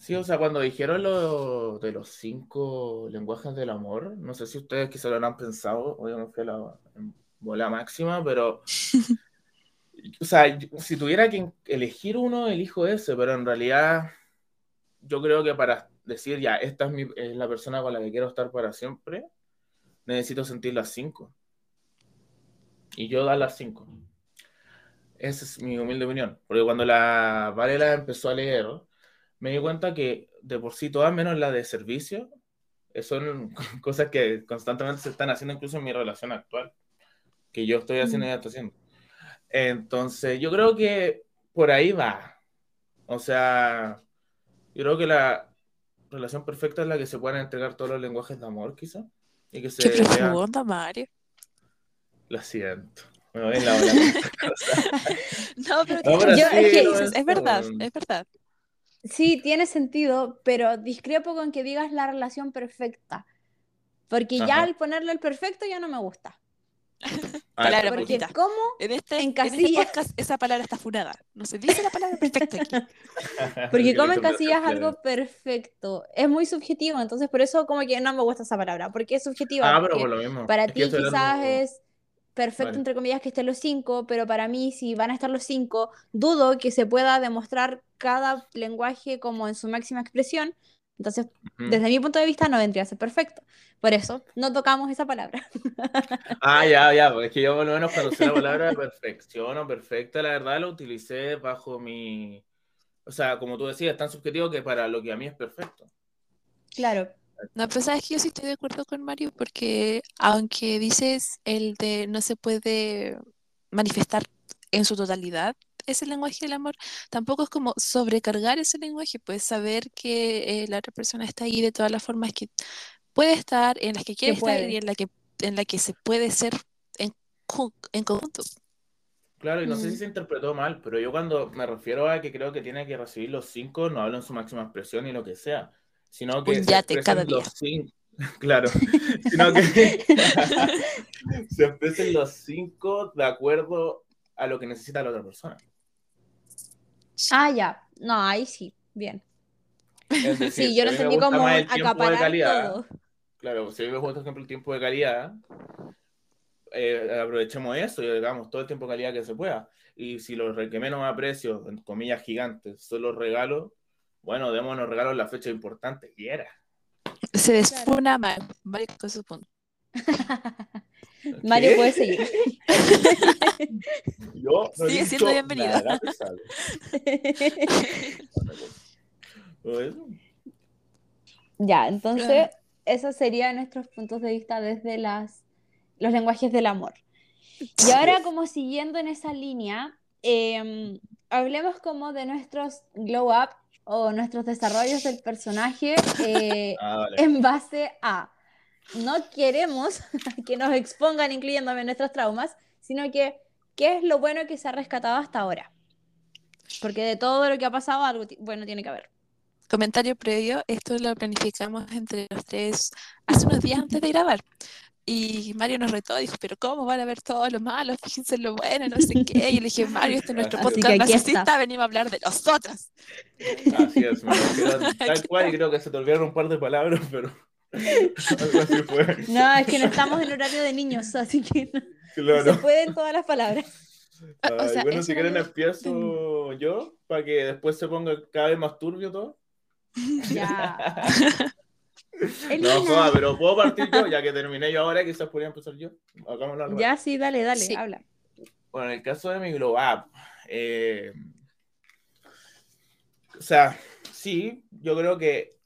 Sí, o sea, cuando dijeron lo de los cinco lenguajes del amor, no sé si ustedes quizá lo habrán pensado, obviamente fue la bola máxima, pero, [LAUGHS] o sea, si tuviera que elegir uno, elijo ese, pero en realidad yo creo que para decir, ya, esta es, mi, es la persona con la que quiero estar para siempre, necesito sentir las cinco. Y yo dar las cinco. Esa es mi humilde opinión, porque cuando la Vale la empezó a leer, me di cuenta que de por sí todas, menos la de servicio, eh, son [LAUGHS] cosas que constantemente se están haciendo incluso en mi relación actual, que yo estoy haciendo y ella está haciendo. Entonces, yo creo que por ahí va. O sea, yo creo que la relación perfecta es la que se puedan entregar todos los lenguajes de amor, quizá. Y que se Qué profunda, Mario. Lo siento. Me voy en la cosa. [LAUGHS] [LAUGHS] No, pero No, pero Yo- sentido, es que- lo dices, es verdad, Mm. es verdad. Sí, tiene sentido, pero discrepo con que digas la relación perfecta. Porque ya Ajá. al ponerle el perfecto ya no me gusta. [LAUGHS] Claro, te Porque Paulita. ¿cómo? En este, En en este casillas. podcast esa palabra está funada. No se dice la palabra perfecta aquí. [LAUGHS] [LAUGHS] Porque Que como le en casillas contaste, algo perfecto. Es muy subjetivo, entonces por eso como que no me gusta esa palabra. Porque es subjetiva. Ah, pero por lo mismo. para Es ti quizás es perfecto, Vale. entre comillas, que estén los cinco, pero para mí, si van a estar los cinco, dudo que se pueda demostrar cada lenguaje como en su máxima expresión. Entonces, Ujú. desde mi punto de vista, no vendría a ser perfecto. Por eso, no tocamos esa palabra. [LAUGHS] Ah, ya, ya, pues es que yo por lo menos cuando usé la palabra perfección o perfecta, la verdad la utilicé bajo mi... O sea, como tú decías, es tan subjetivo que para lo que a mí es perfecto. Claro. No, pero sabes que yo sí estoy de acuerdo con Mario porque aunque dices el de no se puede manifestar en su totalidad ese lenguaje del amor, tampoco es como sobrecargar ese lenguaje, puedes saber que eh, la otra persona está ahí de todas las formas que puede estar, en las que quiere estar y en la que, en la que se puede ser en, ju- en conjunto. Claro, y no sé Mm. si se interpretó mal, pero yo cuando me refiero a que creo que tiene que recibir los cinco, no hablo en su máxima expresión ni lo que sea, [LAUGHS] [LAUGHS] sino que Un [LAUGHS] se yate los cinco, claro, sino que se expresen los cinco de acuerdo a lo que necesita la otra persona. Ah, ya. No, ahí sí. Bien. Decir, Sí, yo lo gusta como el acaparar calidad, todo. Claro, si a mí me gusta, por ejemplo, el tiempo de calidad, eh, aprovechemos eso y hagamos todo el tiempo de calidad que se pueda. Y si los que menos aprecio, en comillas gigantes, son los regalos, bueno, démonos regalos la fecha importante, quiera. Se desfuna [LAUGHS] Mario, Mario con su punto. Mario puede seguir. [LAUGHS] Yo no Sigue dicho siendo bienvenida. nada. [LAUGHS] Ya, entonces, Claro. esos serían nuestros puntos de vista desde las, los lenguajes del amor. Y ahora, como siguiendo en esa línea, em, hablemos como de nuestros glow up o nuestros desarrollos del personaje eh, Ah, vale. en base a no queremos [LAUGHS] que nos expongan, incluyéndome nuestros traumas, sino que qué es lo bueno que se ha rescatado hasta ahora. Porque de todo lo que ha pasado, algo bueno tiene que haber. Comentario previo, esto lo planificamos entre los tres hace unos días antes de grabar. Y Mario nos retó, dijo, pero ¿cómo van a ver todo lo malo? Fíjense en lo bueno, no sé qué. Y le dije, [LAUGHS] Mario, este es nuestro podcast narcisista, está. venimos a hablar de nosotras. Así es, me [LAUGHS] tal cual y creo que se te olvidaron un par de palabras, pero [LAUGHS] algo así fue. No, es que no estamos en horario de niños, así que no, no Claro. se pueden todas las palabras. O sea, bueno, si quieren empiezo yo, para que después se ponga cada vez más turbio todo. Ya. No, Elina. joda, pero puedo partir yo, ya que terminé yo ahora, quizás podría empezar yo. Hagámoslo. Ya, sí, dale, dale, Sí. habla. Bueno, en el caso de mi Glow Up, eh, o sea, sí, yo creo que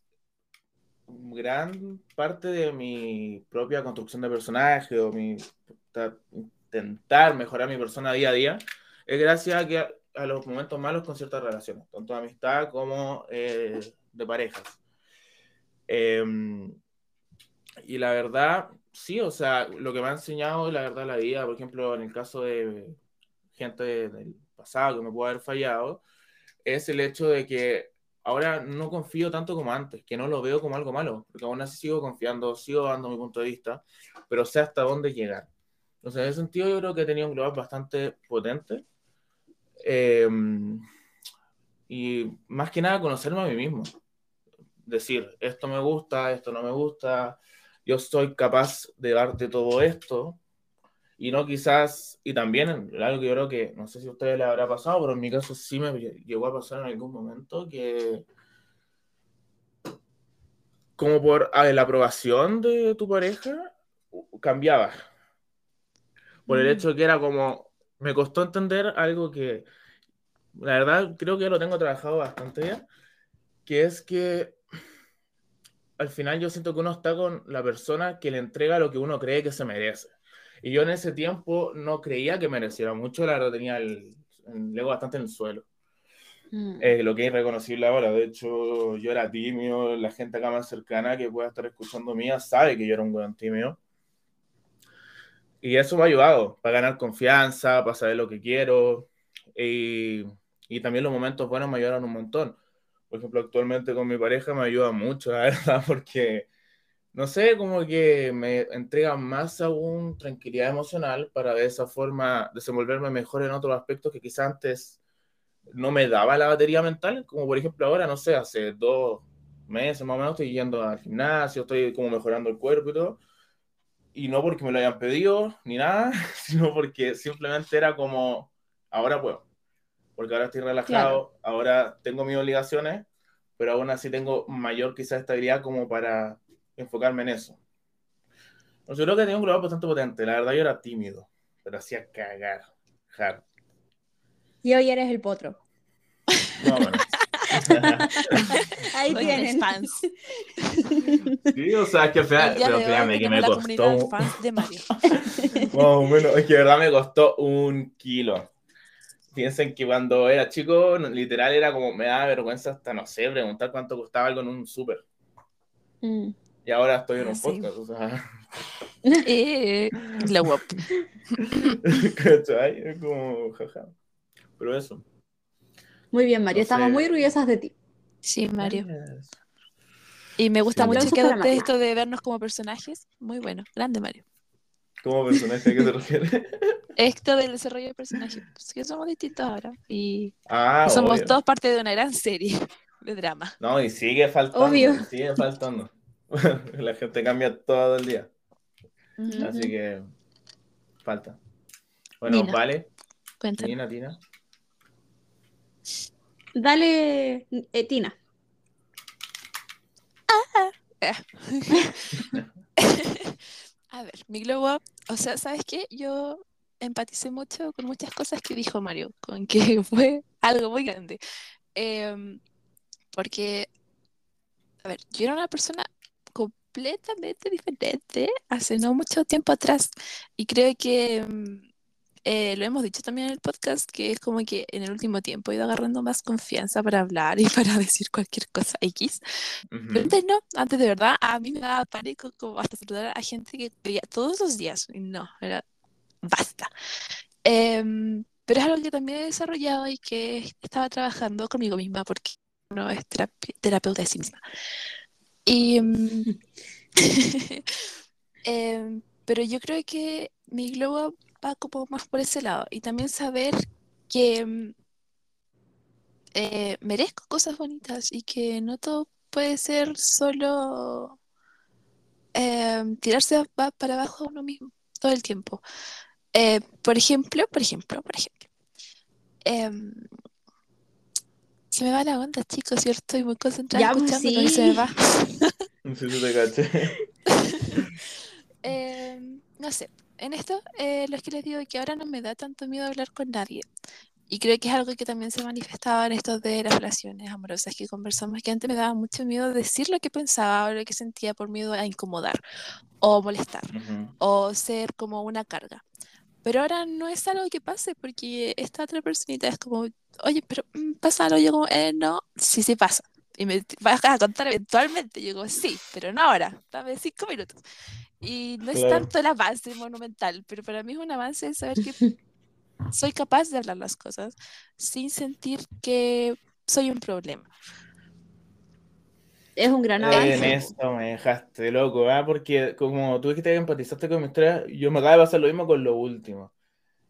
gran parte de mi propia construcción de personaje o mi ta- intentar mejorar mi persona día a día es gracias a, que a, a los momentos malos con ciertas relaciones, tanto de amistad como eh, de parejas. Em, y la verdad, sí, o sea, lo que me ha enseñado la verdad la vida, por ejemplo, en el caso de gente del pasado que me pudo haber fallado, es el hecho de que ahora no confío tanto como antes, que no lo veo como algo malo, porque aún así sigo confiando, sigo dando mi punto de vista, pero sé hasta dónde llegar. Entonces, en ese sentido, yo creo que he tenido un global bastante potente. Eh, y más que nada, conocerme a mí mismo. Decir, esto me gusta, esto no me gusta, yo soy capaz de darte todo esto, y no quizás, y también algo que yo creo que, no sé si a ustedes les habrá pasado, pero en mi caso sí me llegó a pasar en algún momento que como por la aprobación de tu pareja cambiaba. Por el Mm. hecho de que era como, me costó entender algo que, la verdad, creo que ya lo tengo trabajado bastante bien, que es que al final yo siento que uno está con la persona que le entrega lo que uno cree que se merece. Y yo en ese tiempo no creía que mereciera mucho, la verdad tenía el, el ego bastante en el suelo. Mm. Eh, lo que es irreconocible ahora. De hecho, yo era tímido, la gente acá más cercana que pueda estar escuchando mía sabe que yo era un buen tímido. Y eso me ha ayudado para ganar confianza, para saber lo que quiero. Y, y también los momentos buenos me ayudaron un montón. Por ejemplo, actualmente con mi pareja me ayuda mucho, la [LAUGHS] verdad, porque, no sé, como que me entrega más aún tranquilidad emocional para de esa forma desenvolverme mejor en otros aspectos que quizás antes no me daba la batería mental, como por ejemplo ahora, no sé, hace dos meses más o menos estoy yendo al gimnasio, estoy como mejorando el cuerpo y todo, y no porque me lo hayan pedido ni nada, [LAUGHS] sino porque simplemente era como, ahora puedo, porque ahora estoy relajado, ahora tengo mis obligaciones, pero aún así tengo mayor quizás estabilidad como para enfocarme en eso. Pues yo creo que tenía un global bastante potente, la verdad yo era tímido, pero hacía cagar, hard. Y hoy eres el potro. No, bueno. [LAUGHS] Ahí tienen. fans. Sí, o sea, es que fea- pero créame que me costó, fans de Mario. [LAUGHS] Wow, bueno, es que de verdad me costó un kilo. Piensen que cuando era chico, literal era como, me daba vergüenza hasta, no sé, preguntar cuánto costaba algo en un súper. Mm. Y ahora estoy en Ah, un sí. podcast, o sea, [LAUGHS] Eh, glow up. [LAUGHS] ¿cachai? Es como, jaja. Pero eso. Muy bien, Mario. No Estamos sé. muy orgullosas de ti. Sí, Mario. Yes. Y me gusta Sí. mucho que esto de vernos como personajes. Muy bueno. Grande, Mario. ¿Cómo personaje a qué te refieres? [LAUGHS] Esto del desarrollo de personajes. Pues que somos distintos ahora. Y Ah, somos obvio. todos parte de una gran serie [LAUGHS] de drama. No, y sigue faltando. Obvio. Sigue faltando. [LAUGHS] La gente cambia todo el día. Así que falta. Bueno, Nina. vale. Cuéntanos. Nina, Tina. Dale, eh, Tina. A ver, mi globo, o sea, ¿sabes qué? Yo empaticé mucho con muchas cosas que dijo Mario, con que [LAUGHS] fue algo muy grande. Em, porque, a ver, yo era una persona completamente diferente hace no mucho tiempo atrás y creo que em, eh, lo hemos dicho también en el podcast, que es como que en el último tiempo he ido agarrando más confianza para hablar [LAUGHS] y para decir cualquier cosa X. Ujú. Pero antes no, antes de verdad a mí me daba pánico como hasta saludar a gente que veía todos los días. Y no, era basta. Em, pero es algo que también he desarrollado y que estaba trabajando conmigo misma porque uno es terapeuta de sí misma. Y, [LAUGHS] [LAUGHS] em, pero yo creo que mi globo va como más por ese lado y también saber que em, eh, merezco cosas bonitas y que no todo puede ser solo em, tirarse para abajo a uno mismo todo el tiempo. Eh, por ejemplo, por ejemplo, por ejemplo. em, se me va la onda, chicos, yo estoy muy concentrada Ya, pues, escuchando, pero se me sí. va. [LAUGHS] Sí, sí, te caché. [LAUGHS] Em, no sé, en esto eh, lo que les digo es que ahora no me da tanto miedo hablar con nadie. Y creo que es algo que también se manifestaba en esto de las relaciones amorosas que conversamos, que antes me daba mucho miedo decir lo que pensaba o lo que sentía por miedo a incomodar o molestar o ser como una carga. Pero ahora no es algo que pase porque esta otra personita es como, oye, pero mm, pasa algo, yo como, eh, no, sí, sí pasa. Y me vas a contar eventualmente. Yo digo, sí, pero no ahora, dame cinco minutos. Y no es Claro. tanto el avance monumental, pero para mí es un avance saber que [LAUGHS] soy capaz de hablar las cosas sin sentir que soy un problema. Es un gran Eh, avance. en esto me dejaste loco, ¿ah? Porque como tú dijiste que empatizaste con mi historia, yo me acaba de pasar lo mismo con lo último.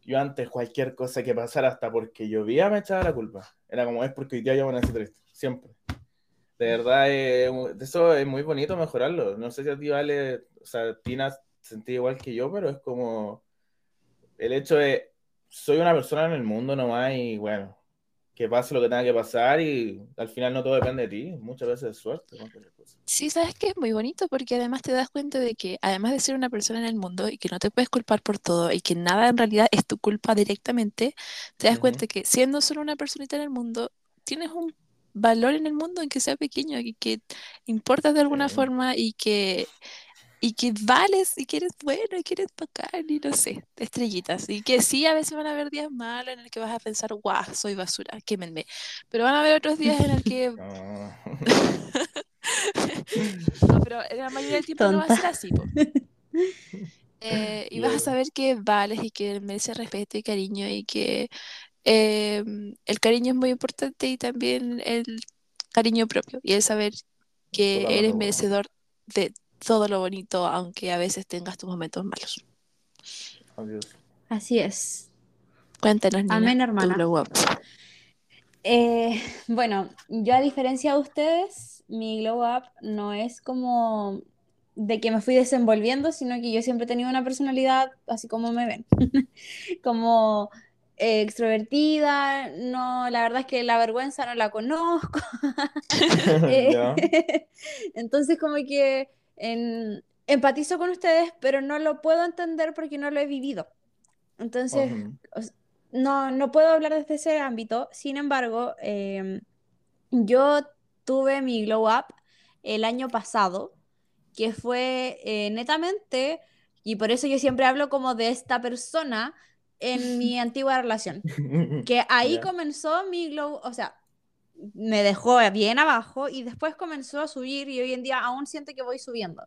Yo antes cualquier cosa que pasara, hasta porque llovía, me echaba la culpa. Era como, es porque hoy día yo amanecí triste, siempre. De verdad, eh, eso es muy bonito mejorarlo. No sé si a ti vale, o sea, Tina sentí igual que yo, pero es como el hecho de, soy una persona en el mundo nomás y bueno, que pase lo que tenga que pasar y al final no todo depende de ti, muchas veces es suerte. ¿no? Sí, sabes que es muy bonito porque además te das cuenta de que además de ser una persona en el mundo y que no te puedes culpar por todo y que nada en realidad es tu culpa directamente, te das Ujú. cuenta que siendo solo una personita en el mundo, tienes un valor en el mundo en que sea pequeño y que importas de alguna Sí. forma y que y que vales y que eres bueno y que eres bacán y no sé, estrellitas. Y que sí, a veces van a haber días malos en el que vas a pensar, guau, soy basura, quémenme. Pero van a haber otros días en el que... [LAUGHS] [LAUGHS] No, pero la mayoría del tiempo no va a ser así. [LAUGHS] Eh, y vas a saber que vales y que mereces respeto y cariño y que eh, el cariño es muy importante y también el cariño propio y el saber que Totalmente eres merecedor de todo lo bonito, aunque a veces tengas tus momentos malos. Adiós. Así es. Cuéntanos, Nina, Amén, tu hermana. glow up. Eh, bueno, yo a diferencia de ustedes, mi glow up no es como de que me fui desenvolviendo, sino que yo siempre he tenido una personalidad así como me ven, [LAUGHS] como eh, extrovertida, no, la verdad es que la vergüenza no la conozco, [LAUGHS] [LAUGHS] Eh, [LAUGHS] entonces como que en- empatizo con ustedes, pero no lo puedo entender porque no lo he vivido. Entonces, o no, no puedo hablar desde ese ámbito. Sin embargo, em, yo tuve mi glow up el año pasado, que fue eh, netamente, y por eso yo siempre hablo como de esta persona en [LAUGHS] mi antigua relación, [LAUGHS] que ahí Ya. comenzó mi glow, o sea, me dejó bien abajo y después comenzó a subir y hoy en día aún siento que voy subiendo.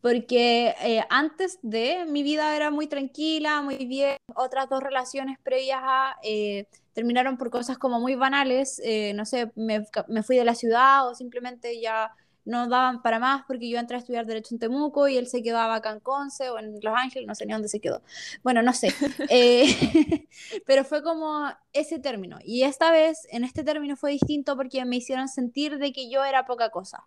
Porque eh, antes de mi vida era muy tranquila, muy bien. Otras dos relaciones previas a eh, terminaron por cosas como muy banales. eh, no sé, me, me fui de la ciudad o simplemente ya no daban para más porque yo entré a estudiar Derecho en Temuco y él se quedaba acá en Conce o en Los Ángeles, no sé ni dónde se quedó. Bueno, no sé. [LAUGHS] Eh, [LAUGHS] pero fue como ese término. Y esta vez, en este término fue distinto porque me hicieron sentir de que yo era poca cosa.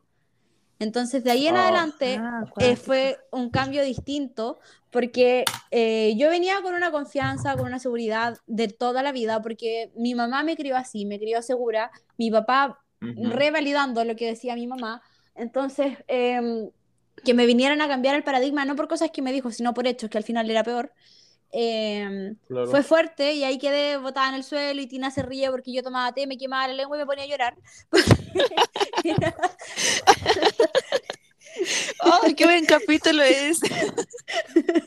Entonces, de ahí en Ah. adelante Ah, eh, fue un cambio distinto porque eh, yo venía con una confianza, con una seguridad de toda la vida, porque mi mamá me crió así, me crió segura, mi papá revalidando lo que decía mi mamá. Entonces, em, que me vinieran a cambiar el paradigma, no por cosas que me dijo, sino por hechos, que al final era peor. em, Claro. Fue fuerte y ahí quedé botada en el suelo y Tina se ríe porque yo tomaba té, me quemaba la lengua y me ponía a llorar. [LAUGHS] ¡Ay, qué buen capítulo es!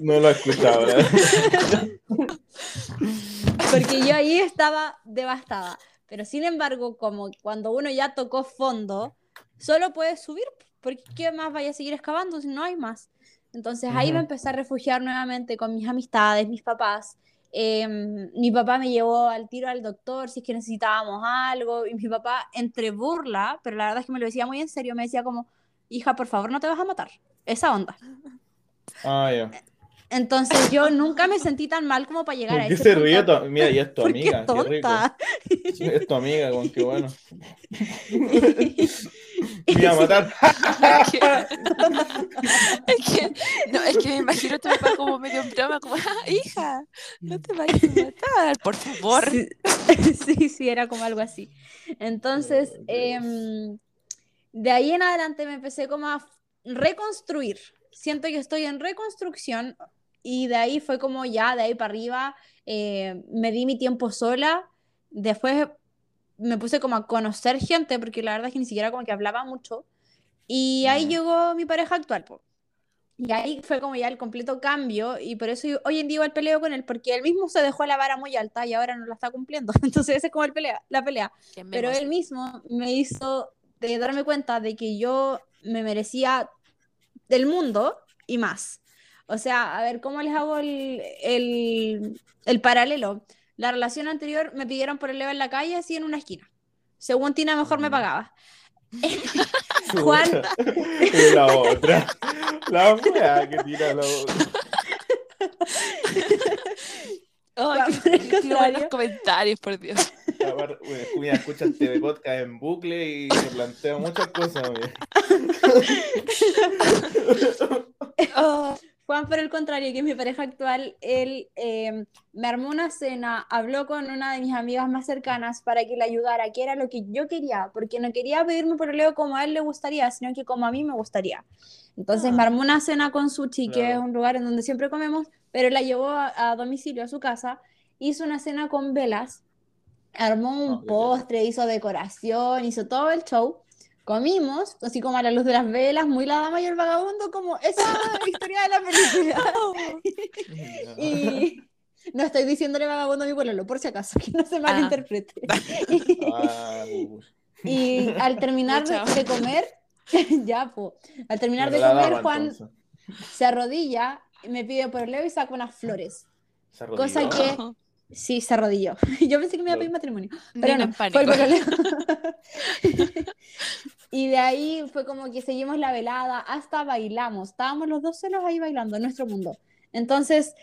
No lo ¿verdad? porque yo ahí estaba devastada. Pero sin embargo, como cuando uno ya tocó fondo, solo puedes subir, porque ¿qué más vaya a seguir excavando si no hay más? Entonces ahí me Ujú. empecé a refugiar nuevamente con mis amistades, mis papás. Eh, mi papá me llevó al tiro al doctor si es que necesitábamos algo. Y mi papá, entre burla, pero la verdad es que me lo decía muy en serio, me decía como, hija, por favor, no te vas a matar. Esa onda. Ah, ya. Entonces yo nunca me sentí tan mal como para llegar ¿Por a qué ese se punto. ríe? tu- Mira, y es tu [LAUGHS] amiga. Qué rico. tonta. Sí, es tu amiga, con qué bueno. [LAUGHS] Me iba a matar. [LAUGHS] Es que, no, es que me imagino a tu papá como medio en broma, como, "Ah, hija, no te vayas a matar, por favor. Sí, [LAUGHS] sí, sí, era como algo así. Entonces, Oh, em, de ahí en adelante me empecé como a reconstruir. Siento que estoy en reconstrucción y de ahí fue como ya, de ahí para arriba, eh, me di mi tiempo sola. Después me puse como a conocer gente, porque la verdad es que ni siquiera como que hablaba mucho. Y ahí llegó mi pareja actual, po. Y ahí fue como ya el completo cambio y por eso yo- hoy en día igual peleo con él porque él mismo se dejó la vara muy alta y ahora no la está cumpliendo. [LAUGHS] Entonces ese es como el pelea, la pelea. Pero él mismo me hizo de darme cuenta de que yo me merecía del mundo y más. O sea, a ver, ¿cómo les hago el, el, el paralelo? La relación anterior me pidieron por el leo en la calle, así en una esquina. Según Tina, mejor me Ujú. pagaba. [LAUGHS] Juan. La otra. La wea que tira la otra. Va, qué, qué- qué buenos contrario. comentarios, por Dios. Bueno, Mira, escucha el TV Podcast en bucle y se plantea muchas cosas. [LAUGHS] Juan, por el contrario, que es mi pareja actual, él eh, me armó una cena, habló con una de mis amigas más cercanas para que le ayudara, que era lo que yo quería, porque no quería pedirme por leo como a él le gustaría, sino que como a mí me gustaría. Entonces Ah. me armó una cena con Sushi, que Claro. es un lugar en donde siempre comemos, pero la llevó a, a domicilio, a su casa, hizo una cena con velas, armó Ah, un qué postre, hizo decoración, hizo todo el show. Comimos, así como a la luz de las velas, muy la dama y el vagabundo, como esa [LAUGHS] historia de la película. [LAUGHS] y no estoy diciéndole vagabundo a mi pueblo, por si acaso, que no se malinterprete. Ah, [LAUGHS] uy. y al terminar de, comer, ya, po, al terminar de comer, dama, Juan entonces. se arrodilla, me pide por Leo y saca unas flores. Se Cosa que Sí, se arrodilló. [LAUGHS] Yo pensé que me iba a pedir matrimonio. Pero no, fue el pololeo. [LAUGHS] [LAUGHS] y de ahí fue como que seguimos la velada, hasta bailamos. Estábamos los dos solos ahí bailando en nuestro mundo. Entonces,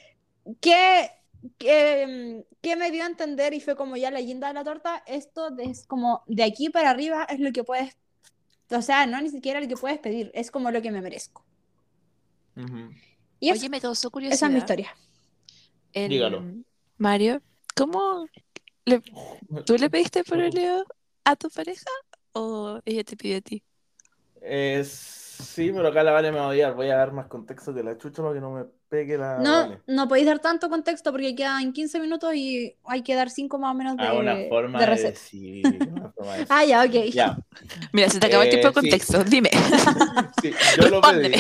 ¿qué, qué, qué me dio a entender? Y fue como ya la guinda de la torta, esto es como de aquí para arriba es lo que puedes, o sea, no ni siquiera lo que puedes pedir, es como lo que me merezco. Ujú. Y eso- Oye, me causó curiosidad. esa es mi historia. El- Dígalo. Mario, ¿cómo le- tú le pediste por Leo a tu pareja o ella te pidió a ti? Eh, sí, pero acá la Vale me va a odiar. Voy a dar más contexto que la chucha para que no me pegue la No, Vale. no podéis dar tanto contexto porque quedan 15 minutos y hay que dar 5 más o menos de, Ah, una forma de de receta. decir, una forma de [LAUGHS] decir. Ah, ya, ok. Ya, Mira, se te acabó el Eh, tiempo de sí. contexto. Dime. [LAUGHS] sí, yo lo pedí.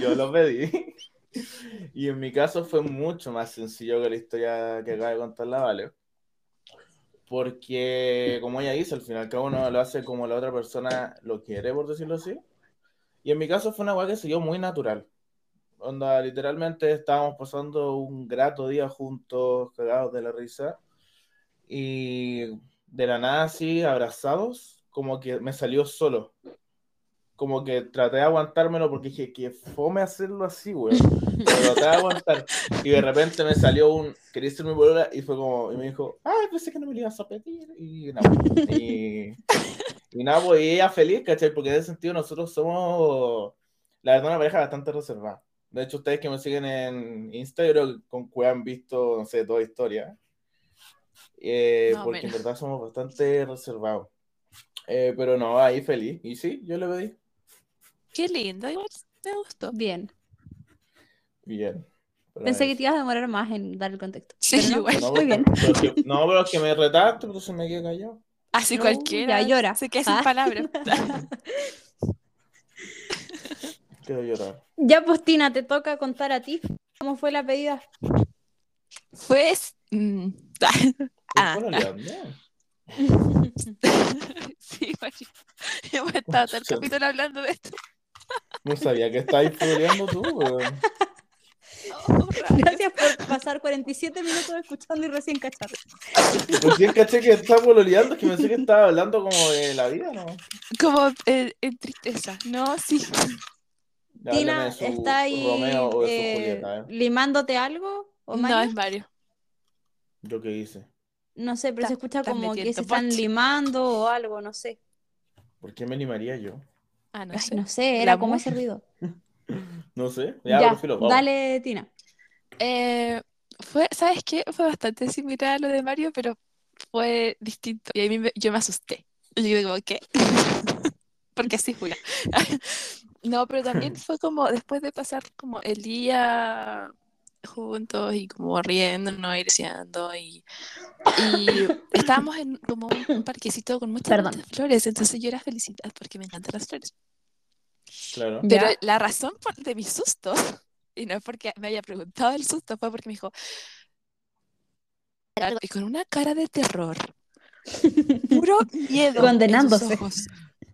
Yo lo pedí. Y en mi caso fue mucho más sencillo que la historia que acaba de contar la Vale. Porque, como ella dice, al final cada uno lo hace como la otra persona lo quiere, por decirlo así. Y en mi caso fue una weá que se dio muy natural. Onda, literalmente estábamos pasando un grato día juntos, cagados de la risa. Y de la nada así, abrazados, como que me salió solo. Como que traté de aguantármelo porque dije que fome hacerlo así, güey. [LAUGHS] Pero traté de aguantar. Y de repente me salió un, quería ser mi boluda y fue como, y me dijo, ay, pensé que no me lo ibas a pedir. Y nada, y, y nada, pues y ella feliz, ¿cachai? Porque en ese sentido nosotros somos, la verdad, una pareja bastante reservada. De hecho, ustedes que me siguen en Insta, yo creo que con Cueva han visto, no sé, toda historia. Eh, Más o porque en menos. verdad somos bastante reservados. Eh, pero no, ahí feliz. Y sí, yo le pedí. Qué lindo, igual me gustó. Bien. Bien. Pensé que te ibas a demorar más en dar el contexto. Sí, Pero no, igual. No, Muy pero- bien. pero que- no, pero es que me retaste, pero se me quedé callado. Así No, cualquiera. ya llora. Se queda sin Ah. palabras. [LAUGHS] Quiero llorar. Ya, pues, Tina, te toca contar a ti cómo fue la pedida. Pues. mm, [LAUGHS] Ah. ¿Por qué no le sí, Mario. Hemos estado todo el [LAUGHS] capítulo hablando de esto. No sabía que estabas peleando tú, weón. Oh. [LAUGHS] Gracias por pasar 47 minutos escuchando y recién cachar. Recién caché que estaba pololeando, que pensé que estaba hablando como de la vida, ¿no? Como eh, en tristeza. No, sí. Tina, ¿está ahí eh, Julieta, ¿eh? limándote algo? ¿O No, es Mario. Yo qué hice. No sé, pero Está- se escucha como que se están limando o algo, no sé. ¿Por qué me limaría yo? Ah, no Ay, sé. no sé, ¿El era como ese ruido. [LAUGHS] No sé. Ya, Ya, filo, dale, Tina. Eh, fue, ¿sabes qué? Fue bastante similar a lo de Mario, pero fue distinto. Y a mí me- yo me asusté. Y yo digo, ¿qué? [LAUGHS] Porque así fue. [LAUGHS] No, pero también fue como después de pasar como el día juntos y como riéndonos y deseando y, y [COUGHS] estábamos en como un parquecito con muchas, muchas flores, entonces yo era felicidad porque me encantan las flores. Claro. Pero Ya. la razón por- de mi susto, [LAUGHS] y no es porque me haya preguntado el susto, fue porque me dijo, y con una cara de terror, [LAUGHS] puro miedo en sus Condenándose. ojos,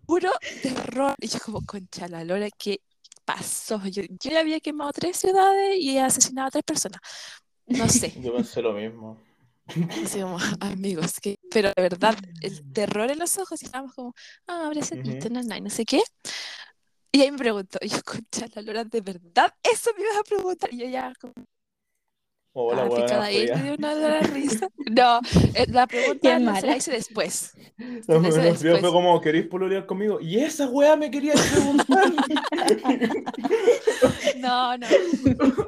puro terror. Y yo como, concha la lora, ¿qué pasó? Yo, yo ya había quemado tres ciudades y he asesinado a tres personas. No sé, [LAUGHS] Yo pensé lo mismo. como, [LAUGHS] amigos, que, pero de verdad, el terror en los ojos, y estábamos como, ah, abre ese Ujú. no, sé qué. Y ahí me preguntó, y yo, concha la lora, ¿de verdad eso me ibas a preguntar? Y yo ya, como, Hola, ah, picada ahí, me dio una de la [LAUGHS] risa. No, eh, la pregunta no se mala. la hice después. No, frío después. fue como, ¿queréis pololear conmigo? Y esa weá me quería preguntar. [LAUGHS] No, no.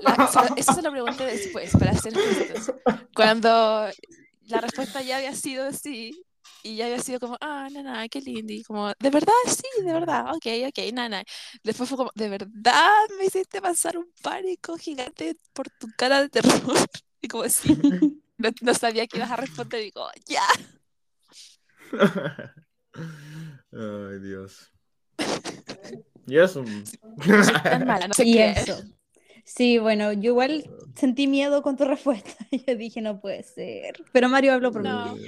La- eso se lo pregunté después, para ser justos. Cuando la respuesta ya había sido sí, y ya había sido como, ah, no, qué lindo. Y como, ¿de verdad? Sí, de verdad. Ok, ok, no. Después fue como, ¿de verdad me hiciste pasar un pánico gigante por tu cara de terror? [LAUGHS] Y como, sí. [LAUGHS] No, no sabía que ibas a responder. Y digo, ya. [LAUGHS] Ay, Dios. Y eso. No mala, no sé Y qué. eso. Sí, bueno, yo igual sentí miedo con tu [LAUGHS] respuesta. Yo dije, no puede ser. Pero Mario habló por No. mí.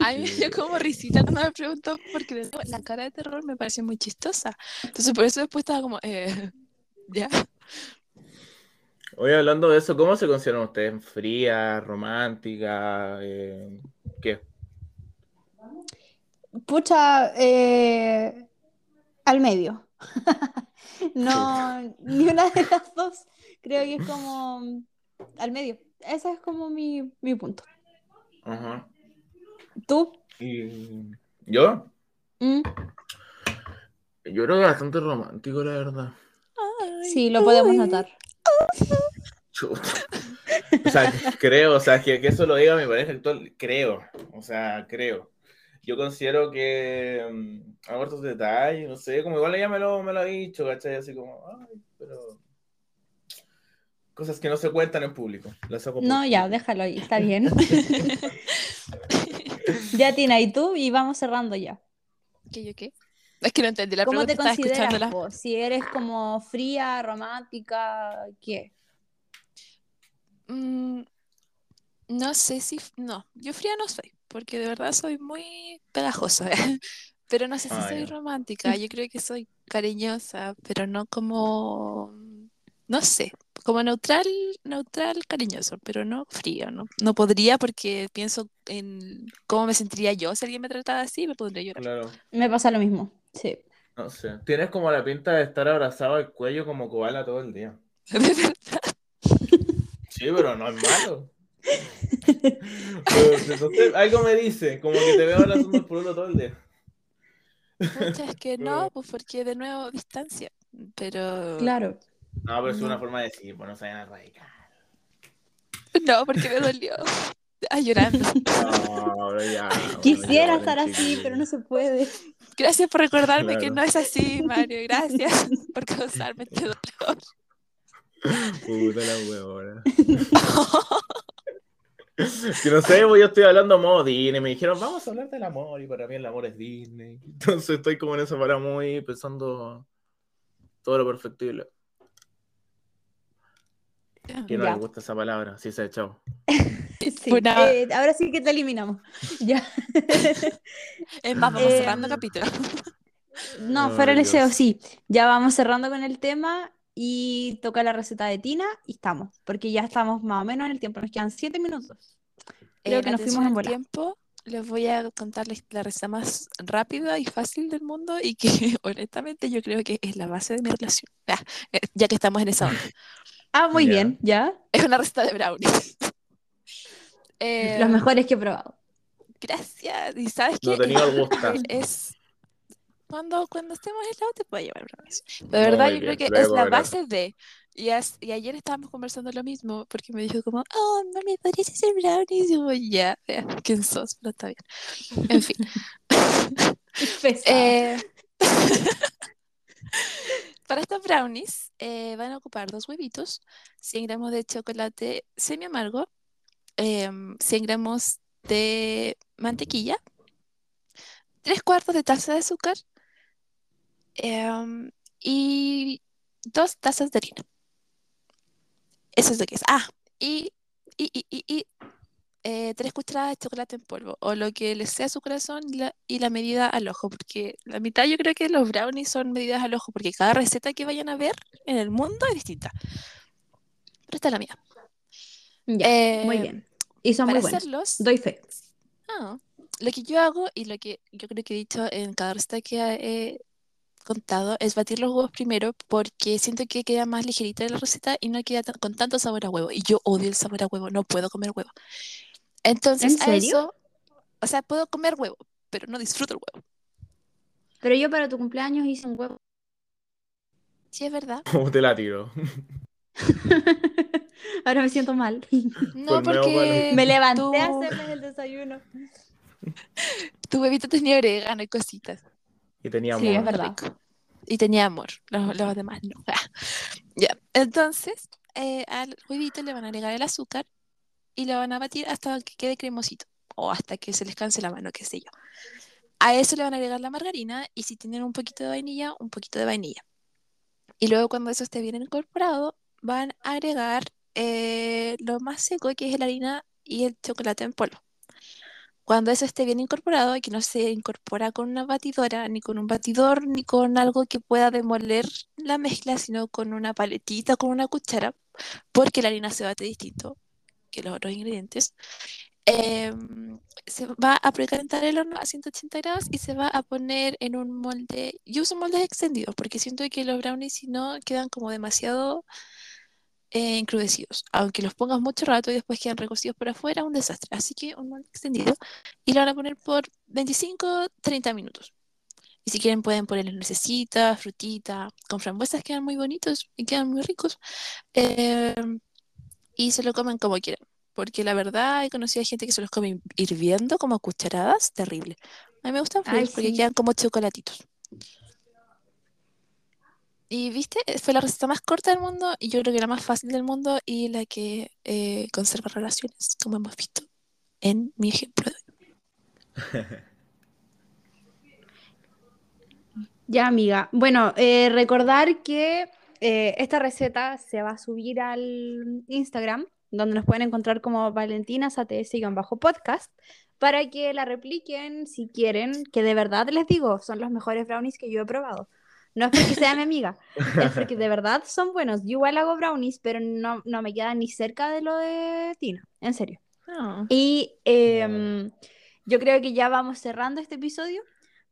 A mí me dio como risita cuando me preguntó porque la cara de terror me pareció muy chistosa. Entonces por eso después estaba como, eh, [LAUGHS] ya. Oye, hablando de eso, ¿cómo se consideran ustedes? ¿Fría, romántica? eh, ¿Qué? Pucha, eh, al medio. [LAUGHS] no, ni una de las dos. Creo que es como al medio. Ese es como mi, mi punto. Ajá. ¿Tú? ¿Y yo? ¿Mm? Yo creo que bastante romántico, la verdad. Sí, lo podemos notar. Chuta. O sea, [LAUGHS] creo, o sea, que, que eso lo diga mi pareja actual, creo, o sea, creo. Yo considero que mm, hago hartos detalles, no sé, como igual ella me lo, me lo ha dicho, ¿cachai? Así como, ay, pero... Cosas que no se cuentan en público. Las hago por No, ya, déjalo ahí, está bien. [LAUGHS] ya, Tina, ¿y tú? Y vamos cerrando ya. ¿Qué yo qué? Es que no entendí la ¿Cómo pregunta, te estaba consideras vos? Si eres como fría, romántica, ¿qué? Mm, no sé si. No, yo fría no soy, porque de verdad soy muy pegajosa. [LAUGHS] Pero no sé si Ah, soy romántica. Yo creo que soy cariñosa, pero no como. No sé, como neutral, neutral, cariñoso, pero no frío. No, no podría porque pienso en cómo me sentiría yo si alguien me trataba así, me pondría a llorar. Claro, Me pasa lo mismo, sí. no sé. Tienes como la pinta de estar abrazado al cuello como koala todo el día. [LAUGHS] Sí, pero no es malo. Algo me dice, como que te veo abrazando el puro todo el día. Pucha, es que no, pues porque de nuevo distancia. Pero Claro. No, pero es una forma de decir, pues no se vayan a radical. no, porque me dolió. Ah, llorando. [LAUGHS] No, pero ya. Quisiera estar así, pero no se puede. Gracias por recordarme que no es así, Mario. Gracias por causarme este dolor. Puta la huevona. [LAUGHS] [LAUGHS] Que no sé, pues yo estoy hablando modo Disney. Me dijeron, vamos a hablar del amor. Y para mí el amor es Disney. [LAUGHS] Entonces estoy como en esa para muy pensando todo lo perfectible. Que no Ya. les gusta esa palabra. Sí, se chao. [LAUGHS] Sí. Bueno. Eh, ahora sí que te eliminamos. Ya. Es más, vamos Eh, cerrando el capítulo. No, fuera el deseo, sí. Ya vamos cerrando con el tema y toca la receta de Tina y estamos, porque ya estamos más o menos en el tiempo, nos quedan siete minutos. Creo En que nos fuimos en bola. tiempo, les voy a contar la, la receta más rápida y fácil del mundo y que [LAUGHS] honestamente yo creo que es la base de mi relación. Ah, eh, ya que estamos en esa onda. [LAUGHS] Ah, muy Ya. bien, ya. Es una receta de brownies. [LAUGHS] Eh, Los mejores que he probado. Gracias. ¿Y sabes qué? No tenido el gusto. es cuando, cuando estemos en lado te puedo llevar brownies. De verdad, yo creo que luego es la base de. Y, as- y ayer estábamos conversando lo mismo, porque me dijo como, oh, mami, ¿podrías hacer brownies? Y yo, ya, ya, ¿quién sos? Pero está bien. En fin. [LAUGHS] Eh, [LAUGHS] para estos brownies eh, van a ocupar dos huevitos, 100 gramos de chocolate semi amargo, em, 100 gramos de mantequilla, 3 cuartos de taza de azúcar em, y dos tazas de harina. Eso es lo que es. Ah, y, y, y, y, y, eh, tres cucharadas de chocolate en polvo, o lo que les sea a su corazón y la, y la medida al ojo, porque la mitad yo creo que los brownies son medidas al ojo, porque cada receta que vayan a ver en el mundo es distinta. Pero esta es la mía. Ya, muy Eh, bien. Y son Para muy buenos. hacerlos, Doy fe. ah, lo que yo hago y lo que yo creo que he dicho en cada receta que he contado es batir los huevos primero porque siento que queda más ligerita la receta y no queda con tanto sabor a huevo. Y yo odio el sabor a huevo, no puedo comer huevo. Entonces, ¿En a serio? eso, o sea, puedo comer huevo, pero no disfruto el huevo. Pero yo para tu cumpleaños hice un huevo. Sí, es verdad. ¿Cómo te la tiro? [LAUGHS] Ahora me siento mal. No, porque Me levanté tu, a hacerles el desayuno. [LAUGHS] tu huevito tenía orégano y cositas. Y tenía Sí, es amor. verdad. Rico. Y tenía amor. Los, los demás no. [LAUGHS] Ya. Entonces, eh, al huevito le van a agregar el azúcar y lo van a batir hasta que quede cremosito. O hasta que se les canse la mano, qué sé yo. a eso le van a agregar la margarina y si tienen un poquito de vainilla, un poquito de vainilla. Y luego cuando eso esté bien incorporado, van a agregar eh, lo más seco que es la harina y el chocolate en polvo. Cuando eso esté bien incorporado y que no se incorpora con una batidora, ni con un batidor, ni con algo que pueda demoler la mezcla, sino con una paletita, con una cuchara, porque la harina se bate distinto que los otros ingredientes. em, se va a precalentar el horno a 180 grados y se va a poner en un molde. Yo uso moldes extendidos porque siento que los brownies, si no, quedan como demasiado eh, encrudecidos. Aunque los pongas mucho rato y después quedan recocidos por afuera, un desastre. Así que un molde extendido y lo van a poner por 25-30 minutos. Y si quieren pueden ponerle necesitas, frutita, con frambuesas quedan muy bonitos y quedan muy ricos. Em, y se lo comen como quieran. Porque la verdad he conocido a gente que se los come hirviendo como cucharadas, terrible. A mí me gustan Ay, fríos porque sí. quedan como chocolatitos. Y viste, fue la receta más corta del mundo y yo creo que la más fácil del mundo y la que eh, conserva relaciones, como hemos visto en mi ejemplo. [LAUGHS] Ya, amiga. Bueno, eh, recordar que eh, esta receta se va a subir al Instagram, donde nos pueden encontrar como valentinasats-podcast, para que la repliquen si quieren, que de verdad les digo, son los mejores brownies que yo he probado. No es porque sea mi amiga, es [LAUGHS] porque de verdad son buenos. Yo igual hago brownies, pero no, no me quedan ni cerca de lo de Tina, en serio. Ah, Y em, yo creo que ya vamos cerrando este episodio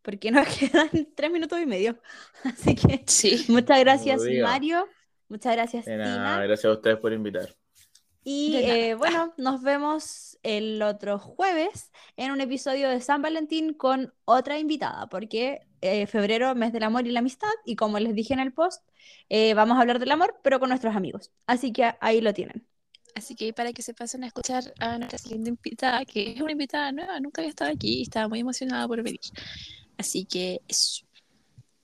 porque nos [LAUGHS] quedan tres minutos y medio. [LAUGHS] Así que sí, muchas gracias. Mario. Muchas gracias, Tina. gracias a ustedes por invitar. Y eh, bueno, nos vemos el otro jueves en un episodio de San Valentín con otra invitada, porque eh, febrero, mes del amor y la amistad, y como les dije en el post, eh, vamos a hablar del amor, pero con nuestros amigos. Así que ahí lo tienen. Así que para que se pasen a escuchar a nuestra siguiente invitada, que es una invitada nueva, nunca había estado aquí y estaba muy emocionada por venir. Así que eso.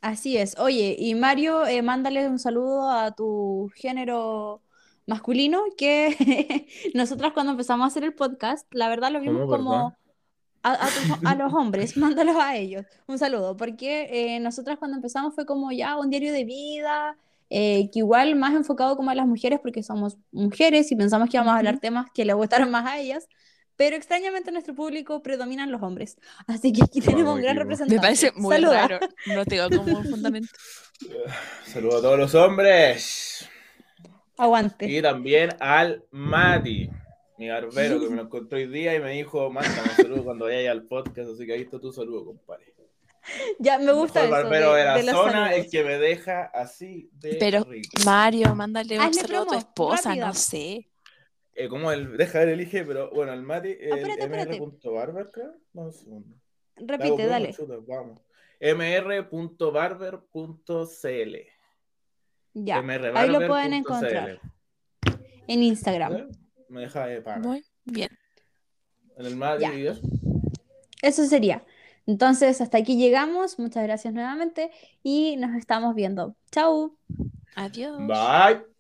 Así es. Oye, y Mario, mándale un saludo a tu género masculino, que [LAUGHS] nosotras cuando empezamos a hacer el podcast, la verdad lo vimos ¿Cómo, como a, [LAUGHS] a los hombres, [LAUGHS] mándalos a ellos. Un saludo, porque eh, nosotras cuando empezamos fue como ya un diario de vida, eh, que igual más enfocado como a las mujeres, porque somos mujeres y pensamos que íbamos a hablar temas que le gustaron más a ellas. Pero extrañamente en nuestro público predominan los hombres. Así que aquí tenemos un gran representante. Me parece muy Saluda. raro. No tengo como un fundamento. Saludos a todos los hombres. Aguante. Y también al Mati, mi barbero, que me lo encontró hoy día y me dijo, mándame un saludo cuando vaya al podcast. Así que ahí está tu saludo, compadre. Ya me gusta el eso barbero de, de, la de zona, saludos. el que me deja así de Pero, rico. Mario, mándale un Hazle saludo a tu esposa, rápida. no sé. Eh, ¿Cómo el, deja ver el elige, pero bueno, el Mati, el espérate, espérate. mr.barber, creo. Vamos un segundo. Repite, dale. vamos. mr.barber.cl Ya, ahí lo pueden encontrar en Instagram. ¿Eh? Me deja de pagar. Muy bien. En el y eso. Eso sería. Entonces, hasta aquí llegamos. Muchas gracias nuevamente y nos estamos viendo. Chau. Adiós. Bye.